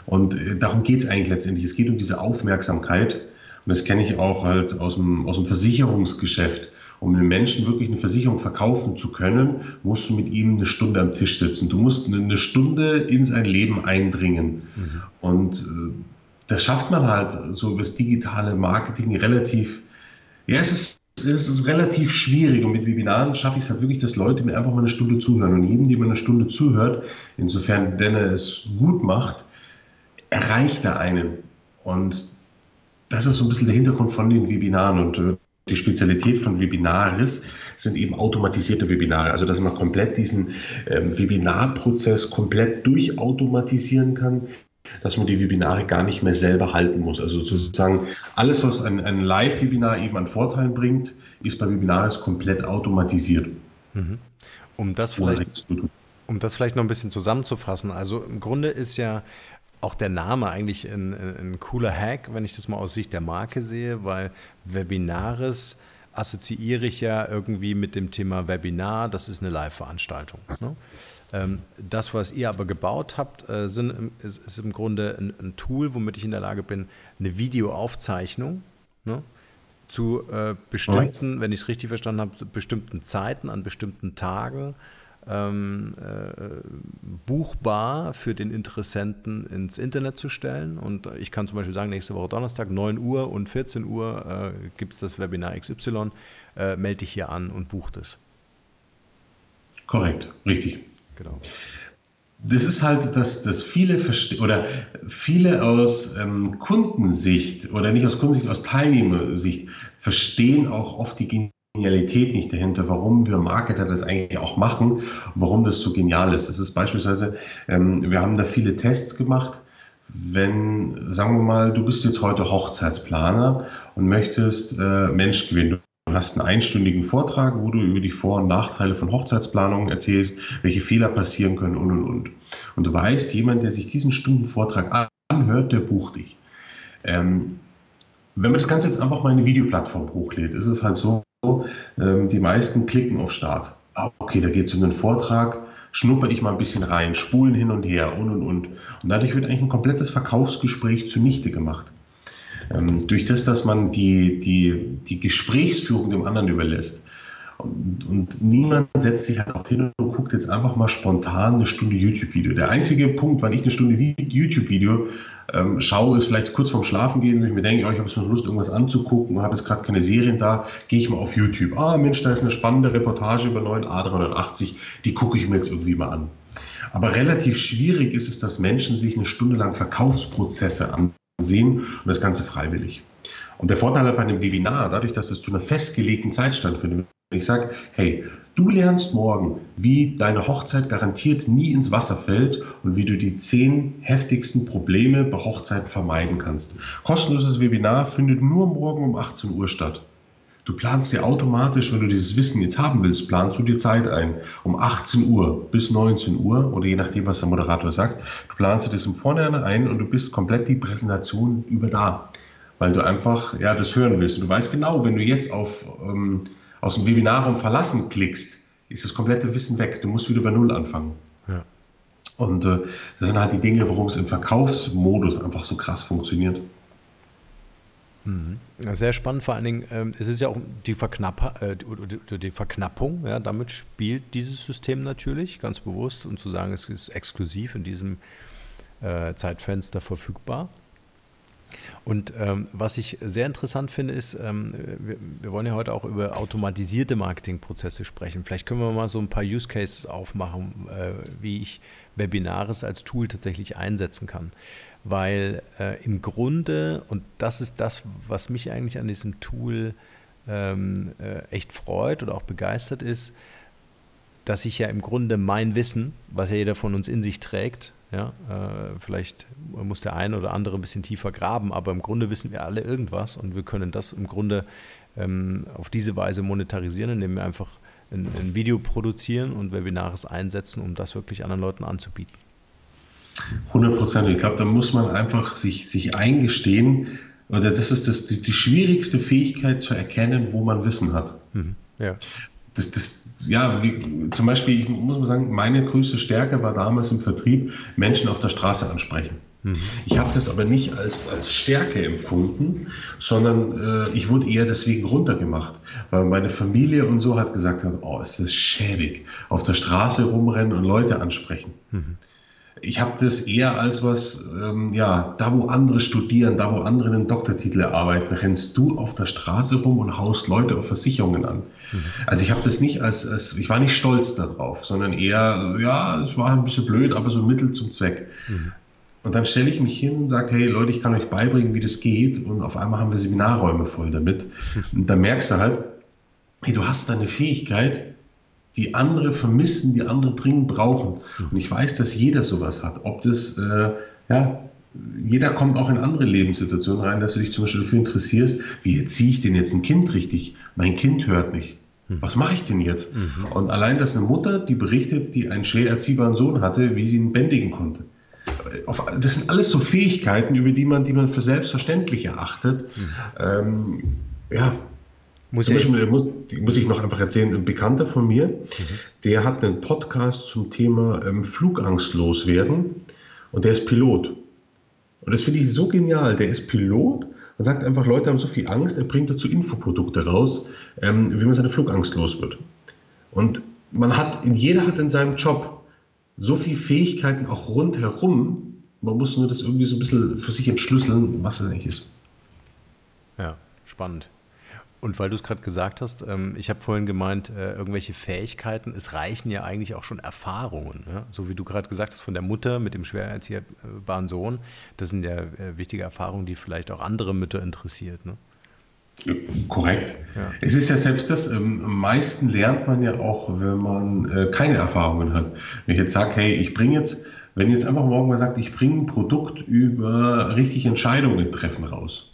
Und äh, darum geht es eigentlich letztendlich. Es geht um diese Aufmerksamkeit. Und das kenne ich auch halt aus dem, aus dem Versicherungsgeschäft um einem Menschen wirklich eine Versicherung verkaufen zu können, musst du mit ihm eine Stunde am Tisch sitzen. Du musst eine Stunde in sein Leben eindringen. Mhm. Und äh, das schafft man halt so über das digitale Marketing relativ, ja, es ist, es ist relativ schwierig. Und mit Webinaren schaffe ich es halt wirklich, dass Leute mir einfach mal eine Stunde zuhören. Und jedem, dem man eine Stunde zuhört, insofern denn er es gut macht, erreicht er einen. Und das ist so ein bisschen der Hintergrund von den Webinaren. Und äh, die Spezialität von Webinaris sind eben automatisierte Webinare, also dass man komplett diesen ähm, Webinarprozess komplett durchautomatisieren kann, dass man die Webinare gar nicht mehr selber halten muss. Also sozusagen alles, was ein, ein Live-Webinar eben an Vorteilen bringt, ist bei Webinaris komplett automatisiert. Mhm. Um das vielleicht, um das vielleicht noch ein bisschen zusammenzufassen, also im Grunde ist ja auch der Name eigentlich ein, ein, cooler Hack, wenn ich das mal aus Sicht der Marke sehe, weil Webinaris assoziiere ich ja irgendwie mit dem Thema Webinar, das ist eine Live-Veranstaltung. Ne? Ähm, das, was ihr aber gebaut habt, äh, sind, ist, im Grunde ein, ein, Tool, womit ich in der Lage bin, eine Videoaufzeichnung ne, zu äh, bestimmten, wenn ich es richtig verstanden habe, bestimmten Zeiten, an bestimmten Tagen ähm, äh, buchbar für den Interessenten ins Internet zu stellen. Und ich kann zum Beispiel sagen, nächste Woche Donnerstag, 9 Uhr und 14 Uhr äh, gibt es das Webinar XY. Äh, melde dich hier an und buch das. Korrekt, richtig. Genau. Das ist halt, dass, dass viele verstehen oder viele aus ähm, Kundensicht oder nicht aus Kundensicht, aus Teilnehmersicht verstehen auch oft die Genialität nicht dahinter, warum wir Marketer das eigentlich auch machen, warum das so genial ist. Das ist beispielsweise, ähm, wir haben da viele Tests gemacht. Wenn, sagen wir mal, du bist jetzt heute Hochzeitsplaner und möchtest äh, Mensch gewinnen. Du hast einen einstündigen Vortrag, wo du über die Vor- und Nachteile von Hochzeitsplanungen erzählst, welche Fehler passieren können und und und. Und du weißt, jemand, der sich diesen Stundenvortrag anhört, der bucht dich. Ähm, wenn man das Ganze jetzt einfach mal in eine Videoplattform hochlädt, ist es halt so, ähm, die meisten klicken auf Start. Ah, okay, da geht es um den Vortrag, schnupper ich mal ein bisschen rein, spulen hin und her und und und. Und dadurch wird eigentlich ein komplettes Verkaufsgespräch zunichte gemacht. Ähm, durch das, dass man die, die, die Gesprächsführung dem anderen überlässt. Und, und, niemand setzt sich halt auch hin und guckt jetzt einfach mal spontan eine Stunde YouTube-Video. Der einzige Punkt, wann ich eine Stunde YouTube-Video ähm, schaue es vielleicht kurz vorm Schlafen gehen, wenn ich mir denke, oh, ich habe so Lust, irgendwas anzugucken, habe jetzt gerade keine Serien da, gehe ich mal auf YouTube. Ah, Mensch, da ist eine spannende Reportage über 9 A380, die gucke ich mir jetzt irgendwie mal an. Aber relativ schwierig ist es, dass Menschen sich eine Stunde lang Verkaufsprozesse ansehen und das Ganze freiwillig. Und der Vorteil bei einem Webinar, dadurch, dass es zu einer festgelegten Zeit stattfindet, wenn ich sage, hey, du lernst morgen, wie deine Hochzeit garantiert nie ins Wasser fällt und wie du die zehn heftigsten Probleme bei Hochzeiten vermeiden kannst. Kostenloses Webinar findet nur morgen um 18 Uhr statt. Du planst dir automatisch, wenn du dieses Wissen jetzt haben willst, planst du dir Zeit ein. Um 18 Uhr bis 19 Uhr oder je nachdem, was der Moderator sagt. Du planst dir das im Vorhinein ein und du bist komplett die Präsentation über da weil du einfach ja, das hören willst. Und du weißt genau, wenn du jetzt auf, ähm, aus dem Webinarraum verlassen klickst, ist das komplette Wissen weg. Du musst wieder bei Null anfangen. Ja. Und äh, das sind halt die Dinge, warum es im Verkaufsmodus einfach so krass funktioniert. Mhm. Sehr spannend, vor allen Dingen, ähm, es ist ja auch die, Verknapp äh, die, die Verknappung, ja, damit spielt dieses System natürlich ganz bewusst und zu sagen, es ist exklusiv in diesem äh, Zeitfenster verfügbar. Und ähm, was ich sehr interessant finde, ist, ähm, wir, wir, wollen ja heute auch über automatisierte Marketingprozesse sprechen. Vielleicht können wir mal so ein paar Use Cases aufmachen, äh, wie ich Webinares als Tool tatsächlich einsetzen kann. Weil äh, im Grunde, und das ist das, was mich eigentlich an diesem Tool ähm, äh, echt freut oder auch begeistert ist, dass ich ja im Grunde mein Wissen, was ja jeder von uns in sich trägt, ja, äh, vielleicht muss der eine oder andere ein bisschen tiefer graben, aber im Grunde wissen wir alle irgendwas und wir können das im Grunde ähm, auf diese Weise monetarisieren, indem wir einfach ein, ein Video produzieren und Webinares einsetzen, um das wirklich anderen Leuten anzubieten. 100 Prozent. Ich glaube, da muss man einfach sich, sich eingestehen, oder das ist das, die, die schwierigste Fähigkeit zu erkennen, wo man Wissen hat. Mhm, ja. Das, das, ja, wie, zum Beispiel, ich muss mal sagen, meine größte Stärke war damals im Vertrieb, Menschen auf der Straße ansprechen. Mhm. Ich habe das aber nicht als, als Stärke empfunden, sondern äh, ich wurde eher deswegen runtergemacht, weil meine Familie und so hat gesagt, oh, es ist schäbig, auf der Straße rumrennen und Leute ansprechen. Mhm ich habe das eher als was, ähm, ja, da wo andere studieren, da wo andere einen Doktortitel erarbeiten, rennst du auf der Straße rum und haust Leute auf Versicherungen an. Mhm. Also ich habe das nicht als, als, ich war nicht stolz darauf, sondern eher, ja, es war ein bisschen blöd, aber so Mittel zum Zweck. Mhm. Und dann stelle ich mich hin und sage, hey Leute, ich kann euch beibringen, wie das geht. Und auf einmal haben wir Seminarräume voll damit. (laughs) Und dann merkst du halt, hey, du hast da eine Fähigkeit, die andere vermissen, die andere dringend brauchen. Hm. Und ich weiß, dass jeder sowas hat. Ob das, äh, ja, jeder kommt auch in andere Lebenssituationen rein, dass du dich zum Beispiel dafür interessierst, wie erziehe ich denn jetzt ein Kind richtig? Mein Kind hört nicht. Hm. Was mache ich denn jetzt? Mhm. Und allein, dass eine Mutter, die berichtet, die einen schwer erziehbaren Sohn hatte, wie sie ihn bändigen konnte. Das sind alles so Fähigkeiten, über die man, die man für selbstverständlich erachtet. Mhm. Ähm, ja, muss, Beispiel, muss, muss, ich noch einfach erzählen, ein Bekannter von mir, mhm. der hat einen Podcast zum Thema ähm, Flugangstlos werden und der ist Pilot. Und das finde ich so genial. Der ist Pilot und sagt einfach, Leute haben so viel Angst, er bringt dazu Infoprodukte raus, ähm, wie man seine Flugangst los wird. Und man hat, jeder hat in seinem Job so viele Fähigkeiten auch rundherum, man muss nur das irgendwie so ein bisschen für sich entschlüsseln, was das eigentlich ist. Ja, spannend. Und weil du es gerade gesagt hast, ähm, ich habe vorhin gemeint, äh, irgendwelche Fähigkeiten, es reichen ja eigentlich auch schon Erfahrungen. Ja? So wie du gerade gesagt hast, von der Mutter mit dem schwer erziehbaren Sohn, das sind ja äh, wichtige Erfahrungen, die vielleicht auch andere Mütter interessiert. Ne? Korrekt. Ja. Es ist ja selbst das, ähm, am meisten lernt man ja auch, wenn man äh, keine Erfahrungen hat. Wenn ich jetzt sage, hey, ich bringe jetzt, wenn jetzt einfach morgen mal sagt, ich bringe ein Produkt über richtig Entscheidungen treffen raus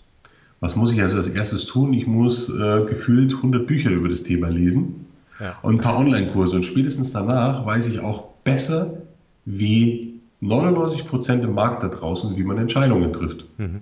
was muss ich also als erstes tun? Ich muss äh, gefühlt 100 Bücher über das Thema lesen ja. und ein paar Online-Kurse. Und spätestens danach weiß ich auch besser, wie 99 Prozent im Markt da draußen, wie man Entscheidungen trifft. Mhm.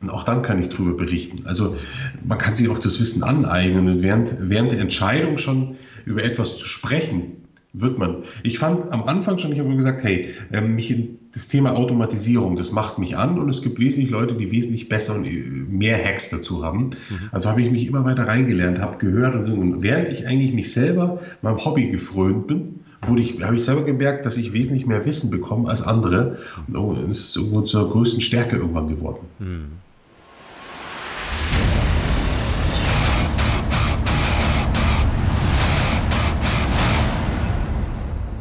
Und auch dann kann ich darüber berichten. Also man kann sich auch das Wissen aneignen und während, während der Entscheidung schon über etwas zu sprechen, wird man. Ich fand am Anfang schon, ich habe gesagt, hey, ähm, mich das Thema Automatisierung, das macht mich an und es gibt wesentlich Leute, die wesentlich besser und äh, mehr Hacks dazu haben. Mhm. Also habe ich mich immer weiter reingelernt, habe gehört und, und während ich eigentlich mich selber meinem Hobby gefrönt bin wurde ich, habe ich selber gemerkt, dass ich wesentlich mehr Wissen bekomme als andere. Und es ist irgendwo zur größten Stärke irgendwann geworden. Mhm.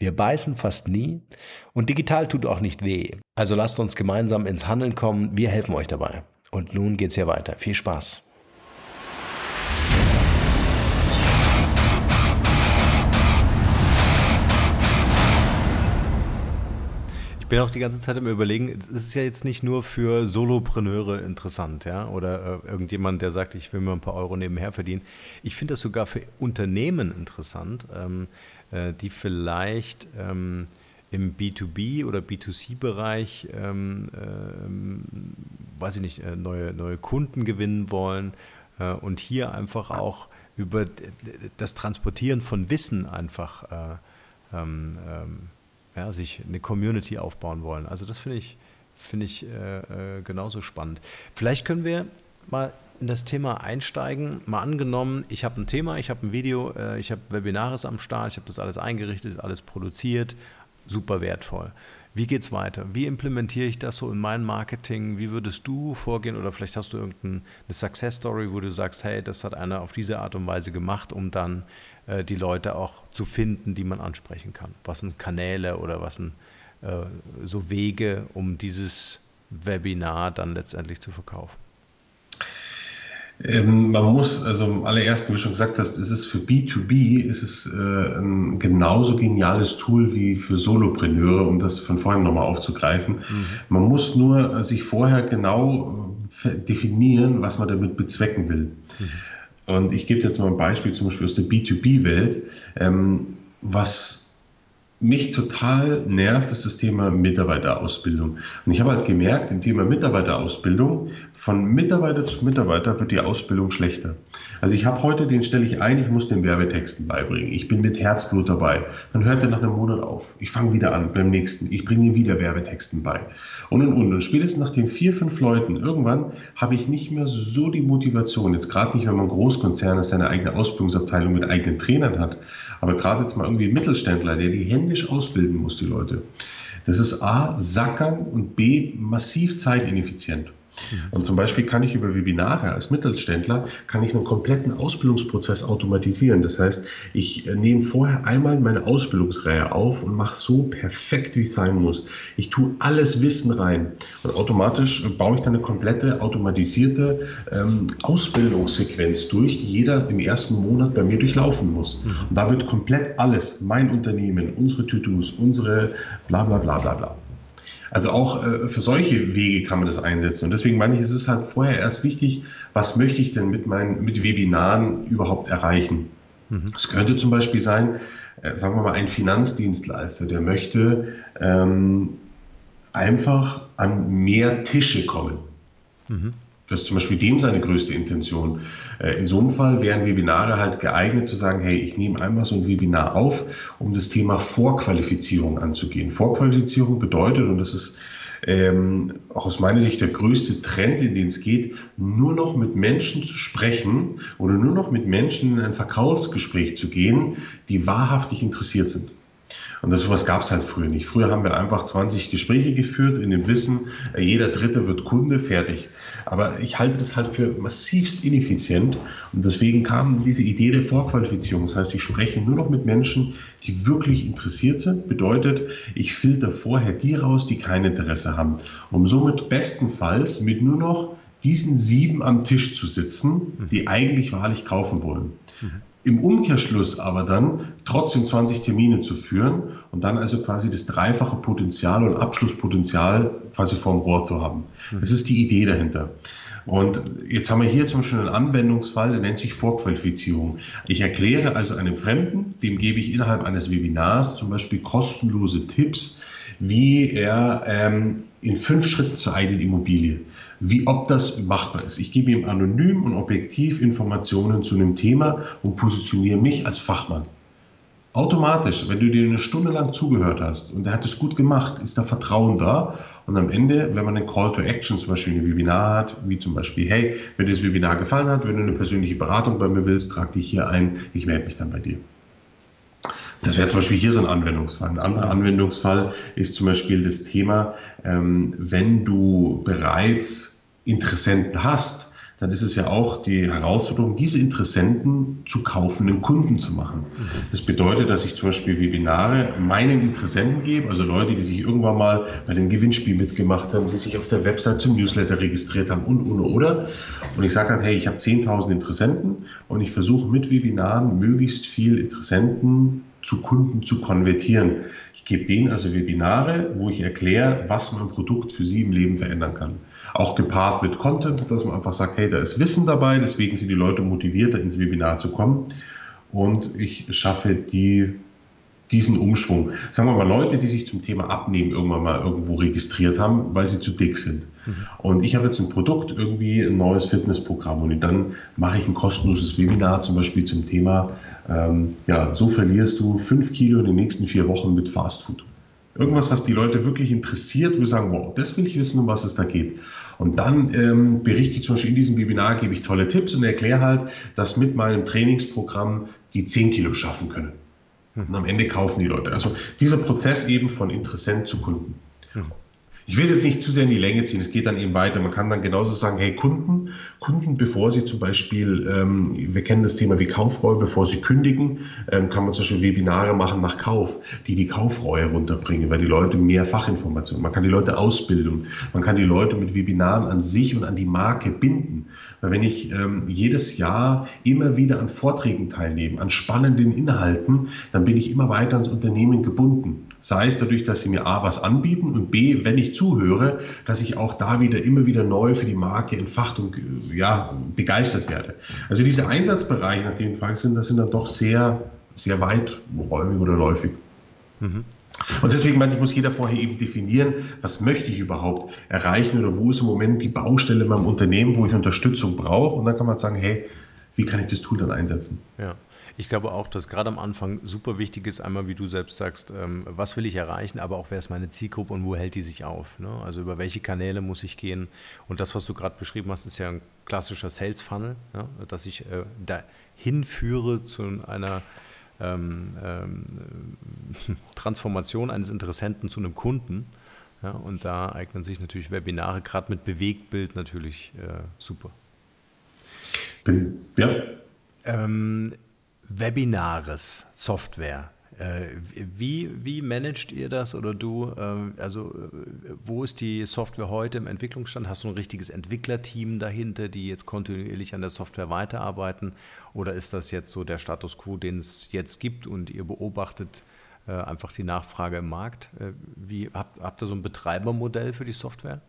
Wir beißen fast nie und digital tut auch nicht weh. Also lasst uns gemeinsam ins Handeln kommen. Wir helfen euch dabei. Und nun geht's hier weiter. Viel Spaß. Ich bin auch die ganze Zeit im Überlegen, es ist ja jetzt nicht nur für Solopreneure interessant, ja, oder äh, irgendjemand, der sagt, ich will mir ein paar Euro nebenher verdienen. Ich finde das sogar für Unternehmen interessant. Ähm, äh, die vielleicht ähm, im B2B oder B2C-Bereich, ähm, ähm, weiß ich nicht, äh, neue, neue Kunden gewinnen wollen äh, und hier einfach auch über das Transportieren von Wissen einfach äh, ähm, ähm, ja, sich eine Community aufbauen wollen. Also das finde ich, finde ich äh, genauso spannend. Vielleicht können wir mal in das Thema einsteigen. Mal angenommen, ich habe ein Thema, ich habe ein Video, äh, ich habe Webinares am Start, ich habe das alles eingerichtet, alles produziert, super wertvoll. Wie geht es weiter? Wie implementiere ich das so in mein Marketing? Wie würdest du vorgehen? Oder vielleicht hast du irgendeine Success Story, wo du sagst, hey, das hat einer auf diese Art und Weise gemacht, um dann äh, die Leute auch zu finden, die man ansprechen kann. Was sind Kanäle oder was sind äh, so Wege, um dieses Webinar dann letztendlich zu verkaufen? Ähm, man muss, also am allerersten, wie du schon gesagt hast, ist es für B2B ist es äh, ein genauso geniales Tool wie für Solopreneure, um das von vorhin nochmal aufzugreifen. Mhm. Man muss nur äh, sich vorher genau äh, definieren, was man damit bezwecken will. Mhm. Und ich gebe jetzt mal ein Beispiel zum Beispiel aus der B2B-Welt, ähm, was mich total nervt, ist das Thema Mitarbeiterausbildung. Und ich habe halt gemerkt, im Thema Mitarbeiterausbildung, von Mitarbeiter zu Mitarbeiter wird die Ausbildung schlechter. Also ich habe heute, den stelle ich ein, ich muss den Werbetexten beibringen. Ich bin mit Herzblut dabei. Dann hört er nach einem Monat auf. Ich fange wieder an beim nächsten. Ich bringe ihm wieder Werbetexten bei. Und und und. Und spätestens nach den vier, fünf Leuten, irgendwann habe ich nicht mehr so die Motivation. Jetzt gerade nicht, wenn man Großkonzern ist, seine eigene Ausbildungsabteilung mit eigenen Trainern hat. Aber gerade jetzt mal irgendwie ein Mittelständler, der die händisch ausbilden muss, die Leute. Das ist A, sackern und B, massiv zeitineffizient. Und zum Beispiel kann ich über Webinare als Mittelständler, kann ich einen kompletten Ausbildungsprozess automatisieren. Das heißt, ich äh, nehme vorher einmal meine Ausbildungsreihe auf und mache so perfekt, wie es sein muss. Ich tue alles Wissen rein und automatisch baue ich dann eine komplette automatisierte ähm, Ausbildungssequenz durch, die jeder im ersten Monat bei mir durchlaufen muss. Mhm. Und da wird komplett alles, mein Unternehmen, unsere To-Dos, unsere bla bla bla bla bla also auch äh, für solche Wege kann man das einsetzen. Und deswegen meine ich, es ist halt vorher erst wichtig, was möchte ich denn mit meinen mit Webinaren überhaupt erreichen? Mhm. Es könnte zum Beispiel sein, äh, sagen wir mal, ein Finanzdienstleister, der möchte ähm, einfach an mehr Tische kommen. Mhm. Das ist zum Beispiel dem seine größte Intention. Äh, in so einem Fall wären Webinare halt geeignet zu sagen, hey, ich nehme einmal so ein Webinar auf, um das Thema Vorqualifizierung anzugehen. Vorqualifizierung bedeutet, und das ist ähm, auch aus meiner Sicht der größte Trend, in den es geht, nur noch mit Menschen zu sprechen oder nur noch mit Menschen in ein Verkaufsgespräch zu gehen, die wahrhaftig interessiert sind. Und das sowas gab es halt früher nicht. Früher haben wir einfach 20 Gespräche geführt in dem Wissen, äh, jeder Dritte wird Kunde, fertig. Aber ich halte das halt für massivst ineffizient und deswegen kam diese Idee der Vorqualifizierung. Das heißt, ich spreche nur noch mit Menschen, die wirklich interessiert sind. Bedeutet, ich filter vorher die raus, die kein Interesse haben, um somit bestenfalls mit nur noch diesen sieben am Tisch zu sitzen, die eigentlich wahrlich kaufen wollen. Im Umkehrschluss aber dann trotzdem 20 Termine zu führen und dann also quasi das dreifache Potenzial und Abschlusspotenzial quasi vorm Rohr zu haben. Das ist die Idee dahinter. Und jetzt haben wir hier zum Beispiel einen Anwendungsfall, der nennt sich Vorqualifizierung. Ich erkläre also einem Fremden, dem gebe ich innerhalb eines Webinars zum Beispiel kostenlose Tipps, wie er ähm, in fünf Schritten zur eigenen Immobilie wie ob das machbar ist. Ich gebe ihm anonym und objektiv Informationen zu einem Thema und positioniere mich als Fachmann. Automatisch, wenn du dir eine Stunde lang zugehört hast und er hat es gut gemacht, ist da Vertrauen da. Und am Ende, wenn man einen Call to Action, zum Beispiel ein Webinar hat, wie zum Beispiel, hey, wenn dir das Webinar gefallen hat, wenn du eine persönliche Beratung bei mir willst, trag dich hier ein, ich melde mich dann bei dir. Das wäre zum Beispiel hier so ein Anwendungsfall. Ein anderer Anwendungsfall ist zum Beispiel das Thema, ähm, wenn du bereits Interessenten hast, dann ist es ja auch die Herausforderung, diese Interessenten zu kaufenden Kunden zu machen. Das bedeutet, dass ich zum Beispiel Webinare meinen Interessenten gebe, also Leute, die sich irgendwann mal bei dem Gewinnspiel mitgemacht haben, die sich auf der Website zum Newsletter registriert haben und, und, oder. Und ich sage dann, hey, ich habe 10.000 Interessenten und ich versuche mit Webinaren möglichst viel Interessenten zu Kunden zu konvertieren. Ich gebe denen also Webinare, wo ich erkläre, was mein Produkt für sie im Leben verändern kann. Auch gepaart mit Content, dass man einfach sagt, hey, da ist Wissen dabei, deswegen sind die Leute motivierter, ins Webinar zu kommen. Und ich schaffe die diesen Umschwung. Sagen wir mal, Leute, die sich zum Thema Abnehmen irgendwann mal irgendwo registriert haben, weil sie zu dick sind. Mhm. Und ich habe jetzt ein Produkt, irgendwie ein neues Fitnessprogramm und dann mache ich ein kostenloses Webinar zum Beispiel zum Thema, ähm, ja, so verlierst du fünf Kilo in den nächsten vier Wochen mit Fastfood. Irgendwas, was die Leute wirklich interessiert, wo sie sagen, wow, das will ich wissen, um was es da geht. Und dann ähm, berichte ich zum Beispiel in diesem Webinar, gebe ich tolle Tipps und erkläre halt, dass mit meinem Trainingsprogramm die 10 Kilo schaffen können. Und am Ende kaufen die Leute. Also dieser Prozess eben von Interessent zu Kunden. Ich will es jetzt nicht zu sehr in die Länge ziehen, es geht dann eben weiter. Man kann dann genauso sagen, hey Kunden, Kunden, bevor sie zum Beispiel, ähm, wir kennen das Thema wie Kaufreue, bevor sie kündigen, ähm, kann man zum Beispiel Webinare machen nach Kauf, die die Kaufreue runterbringen, weil die Leute mehr Fachinformationen, man kann die Leute ausbilden, man kann die Leute mit Webinaren an sich und an die Marke binden. Weil wenn ich ähm, jedes Jahr immer wieder an Vorträgen teilnehme, an spannenden Inhalten, dann bin ich immer weiter ans Unternehmen gebunden. Sei es dadurch, dass sie mir A was anbieten und B, wenn ich zuhöre, dass ich auch da wieder immer wieder neu für die Marke entfacht und ja, begeistert werde. Also diese Einsatzbereiche, nach denen fragst sind, das sind dann doch sehr, sehr weiträumig oder läufig. Mhm. Und deswegen meine ich, muss jeder vorher eben definieren, was möchte ich überhaupt erreichen oder wo ist im Moment die Baustelle in meinem Unternehmen, wo ich Unterstützung brauche. Und dann kann man sagen, hey, wie kann ich das Tool dann einsetzen? Ja. Ich glaube auch, dass gerade am Anfang super wichtig ist, einmal wie du selbst sagst, ähm, was will ich erreichen, aber auch wer ist meine Zielgruppe und wo hält die sich auf. Ne? Also über welche Kanäle muss ich gehen. Und das, was du gerade beschrieben hast, ist ja ein klassischer Sales Funnel, ja? dass ich äh, dahin führe zu einer ähm, ähm, (laughs) Transformation eines Interessenten zu einem Kunden. Ja? Und da eignen sich natürlich Webinare, gerade mit Bewegtbild, natürlich äh, super. Ja. Ähm, Webinares, Software. Äh, wie, wie managt ihr das oder du? Äh, also, äh, wo ist die Software heute im Entwicklungsstand? Hast du ein richtiges Entwicklerteam dahinter, die jetzt kontinuierlich an der Software weiterarbeiten? Oder ist das jetzt so der Status quo, den es jetzt gibt und ihr beobachtet einfach die Nachfrage im Markt? Wie, habt, habt ihr so ein Betreibermodell für die Software?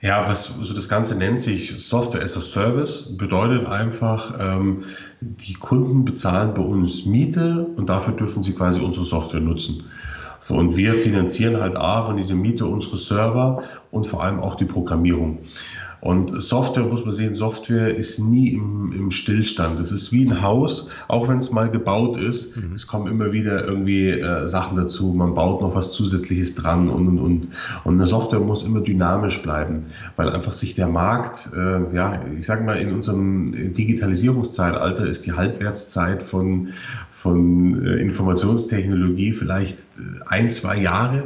Ja, was, also das Ganze nennt sich Software as a Service, bedeutet einfach, ähm, die Kunden bezahlen bei uns Miete und dafür dürfen sie quasi unsere Software nutzen. So, und wir finanzieren halt A von dieser Miete unsere Server und vor allem auch die Programmierung. Und Software muss man sehen, Software ist nie im, im Stillstand. Es ist wie ein Haus, auch wenn es mal gebaut ist. Mhm. Es kommen immer wieder irgendwie äh, Sachen dazu. Man baut noch was Zusätzliches dran und, und, und. Und eine Software muss immer dynamisch bleiben, weil einfach sich der Markt, äh, ja, ich sage mal, in unserem Digitalisierungszeitalter ist die Halbwertszeit von, von äh, Informationstechnologie vielleicht äh, ein, zwei Jahre.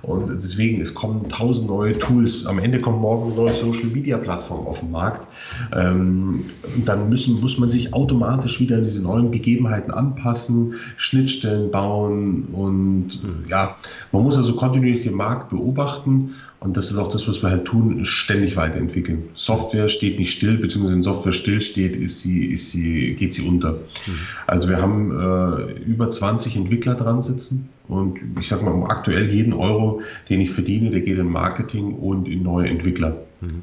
Und deswegen, es kommen tausend neue Tools. Am Ende kommt morgen ein neues Social Media Social-Media-Plattform auf dem Markt. Ähm, dann müssen, muss man sich automatisch wieder an diese neuen Begebenheiten anpassen, Schnittstellen bauen und äh, ja, man muss also kontinuierlich den Markt beobachten und das ist auch das, was wir halt tun, ständig weiterentwickeln. Software steht nicht still, beziehungsweise wenn Software still steht, ist sie, ist sie, geht sie unter. Mhm. Also wir haben äh, über 20 Entwickler dran sitzen und ich sage mal, aktuell jeden Euro, den ich verdiene, der geht in Marketing und in neue Entwickler. Mhm.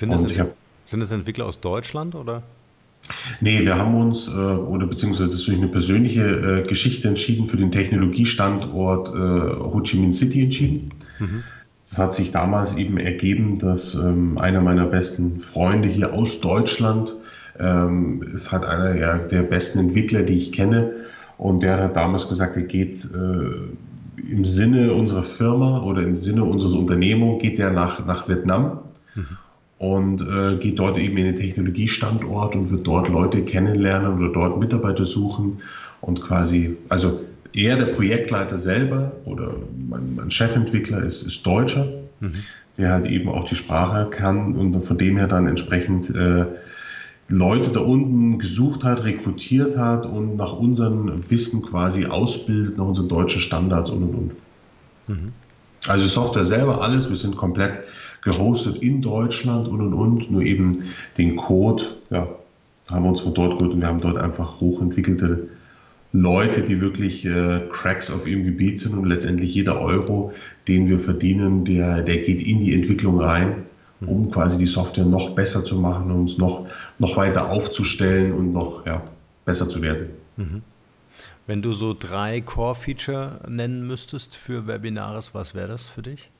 Sind, das hab, sind das Entwickler aus Deutschland oder? Nee, wir haben uns, äh, oder beziehungsweise das ist durch eine persönliche äh, Geschichte entschieden, für den Technologiestandort äh, Ho Chi Minh City entschieden. Mhm. Das hat sich damals eben ergeben, dass ähm, einer meiner besten Freunde hier aus Deutschland ähm, ist halt einer ja, der besten Entwickler, die ich kenne. Und der hat damals gesagt, er geht äh, im Sinne unserer Firma oder im Sinne unserer Unternehmung, geht er nach, nach Vietnam. Mhm und äh, geht dort eben in den Technologiestandort und wird dort Leute kennenlernen oder dort Mitarbeiter suchen und quasi, also er, der Projektleiter selber oder mein, mein Chefentwickler ist, ist Deutscher, mhm. der halt eben auch die Sprache kann und von dem her dann entsprechend äh, Leute da unten gesucht hat, rekrutiert hat und nach unserem Wissen quasi ausbildet, nach unseren deutschen Standards und und und. Mhm. Also Software selber, alles, wir sind komplett gehostet in Deutschland und und und, nur eben den Code, ja, haben wir uns von dort geholt und wir haben dort einfach hochentwickelte Leute, die wirklich äh, Cracks auf ihrem Gebiet sind und letztendlich jeder Euro, den wir verdienen, der, der geht in die Entwicklung rein, um quasi die Software noch besser zu machen, um es noch, noch weiter aufzustellen und noch ja, besser zu werden. Mhm. Wenn du so drei Core-Feature nennen müsstest für Webinares, was wäre das für dich?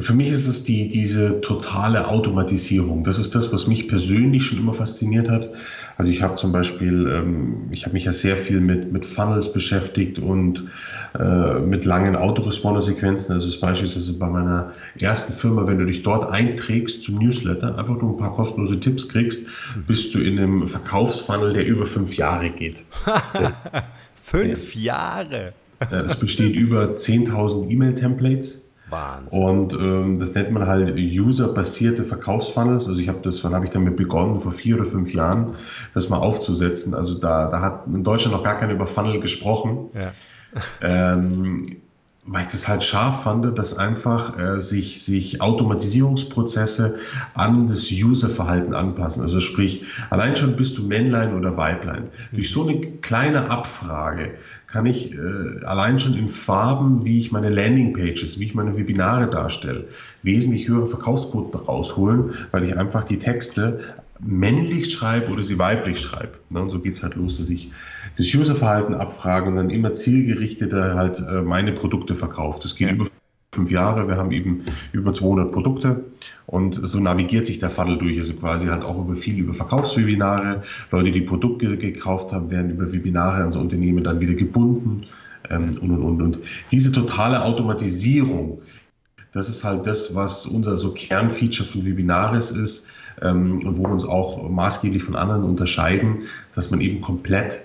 Für mich ist es die, diese totale Automatisierung. Das ist das, was mich persönlich schon immer fasziniert hat. Also ich habe zum Beispiel, ähm, ich habe mich ja sehr viel mit, mit Funnels beschäftigt und äh, mit langen Autoresponder-Sequenzen. Also das beispielsweise bei meiner ersten Firma, wenn du dich dort einträgst zum Newsletter, einfach nur ein paar kostenlose Tipps kriegst, bist du in einem Verkaufsfunnel, der über fünf Jahre geht. (laughs) fünf Jahre? Es besteht über 10.000 E-Mail-Templates Wahnsinn. Und ähm, das nennt man halt user-basierte Verkaufsfunnels. Also ich habe das, wann habe ich damit begonnen? Vor vier oder fünf Jahren, das mal aufzusetzen. Also da, da hat in Deutschland noch gar keiner über Funnel gesprochen. Ja. Ähm, weil ich das halt scharf fand, dass einfach äh, sich, sich Automatisierungsprozesse an das Userverhalten anpassen. Also sprich, allein schon bist du Männlein oder Weiblein. Durch so eine kleine Abfrage kann ich äh, allein schon in Farben, wie ich meine Landingpages, wie ich meine Webinare darstelle, wesentlich höhere Verkaufsquoten rausholen, weil ich einfach die Texte männlich schreibe oder sie weiblich schreibe. Ne? Und so geht es halt los, dass ich das Userverhalten abfrage und dann immer zielgerichteter halt äh, meine Produkte verkaufe. Das geht ja. über fünf Jahre. Wir haben eben über 200 Produkte und so navigiert sich der Funnel durch. Also quasi halt auch über viel über Verkaufswebinare. Leute, die Produkte gekauft haben, werden über Webinare an so Unternehmen dann wieder gebunden ähm, und, und, und. Und diese totale Automatisierung, das ist halt das, was unser so Kernfeature von Webinaris ist ähm, und wo wir uns auch maßgeblich von anderen unterscheiden, dass man eben komplett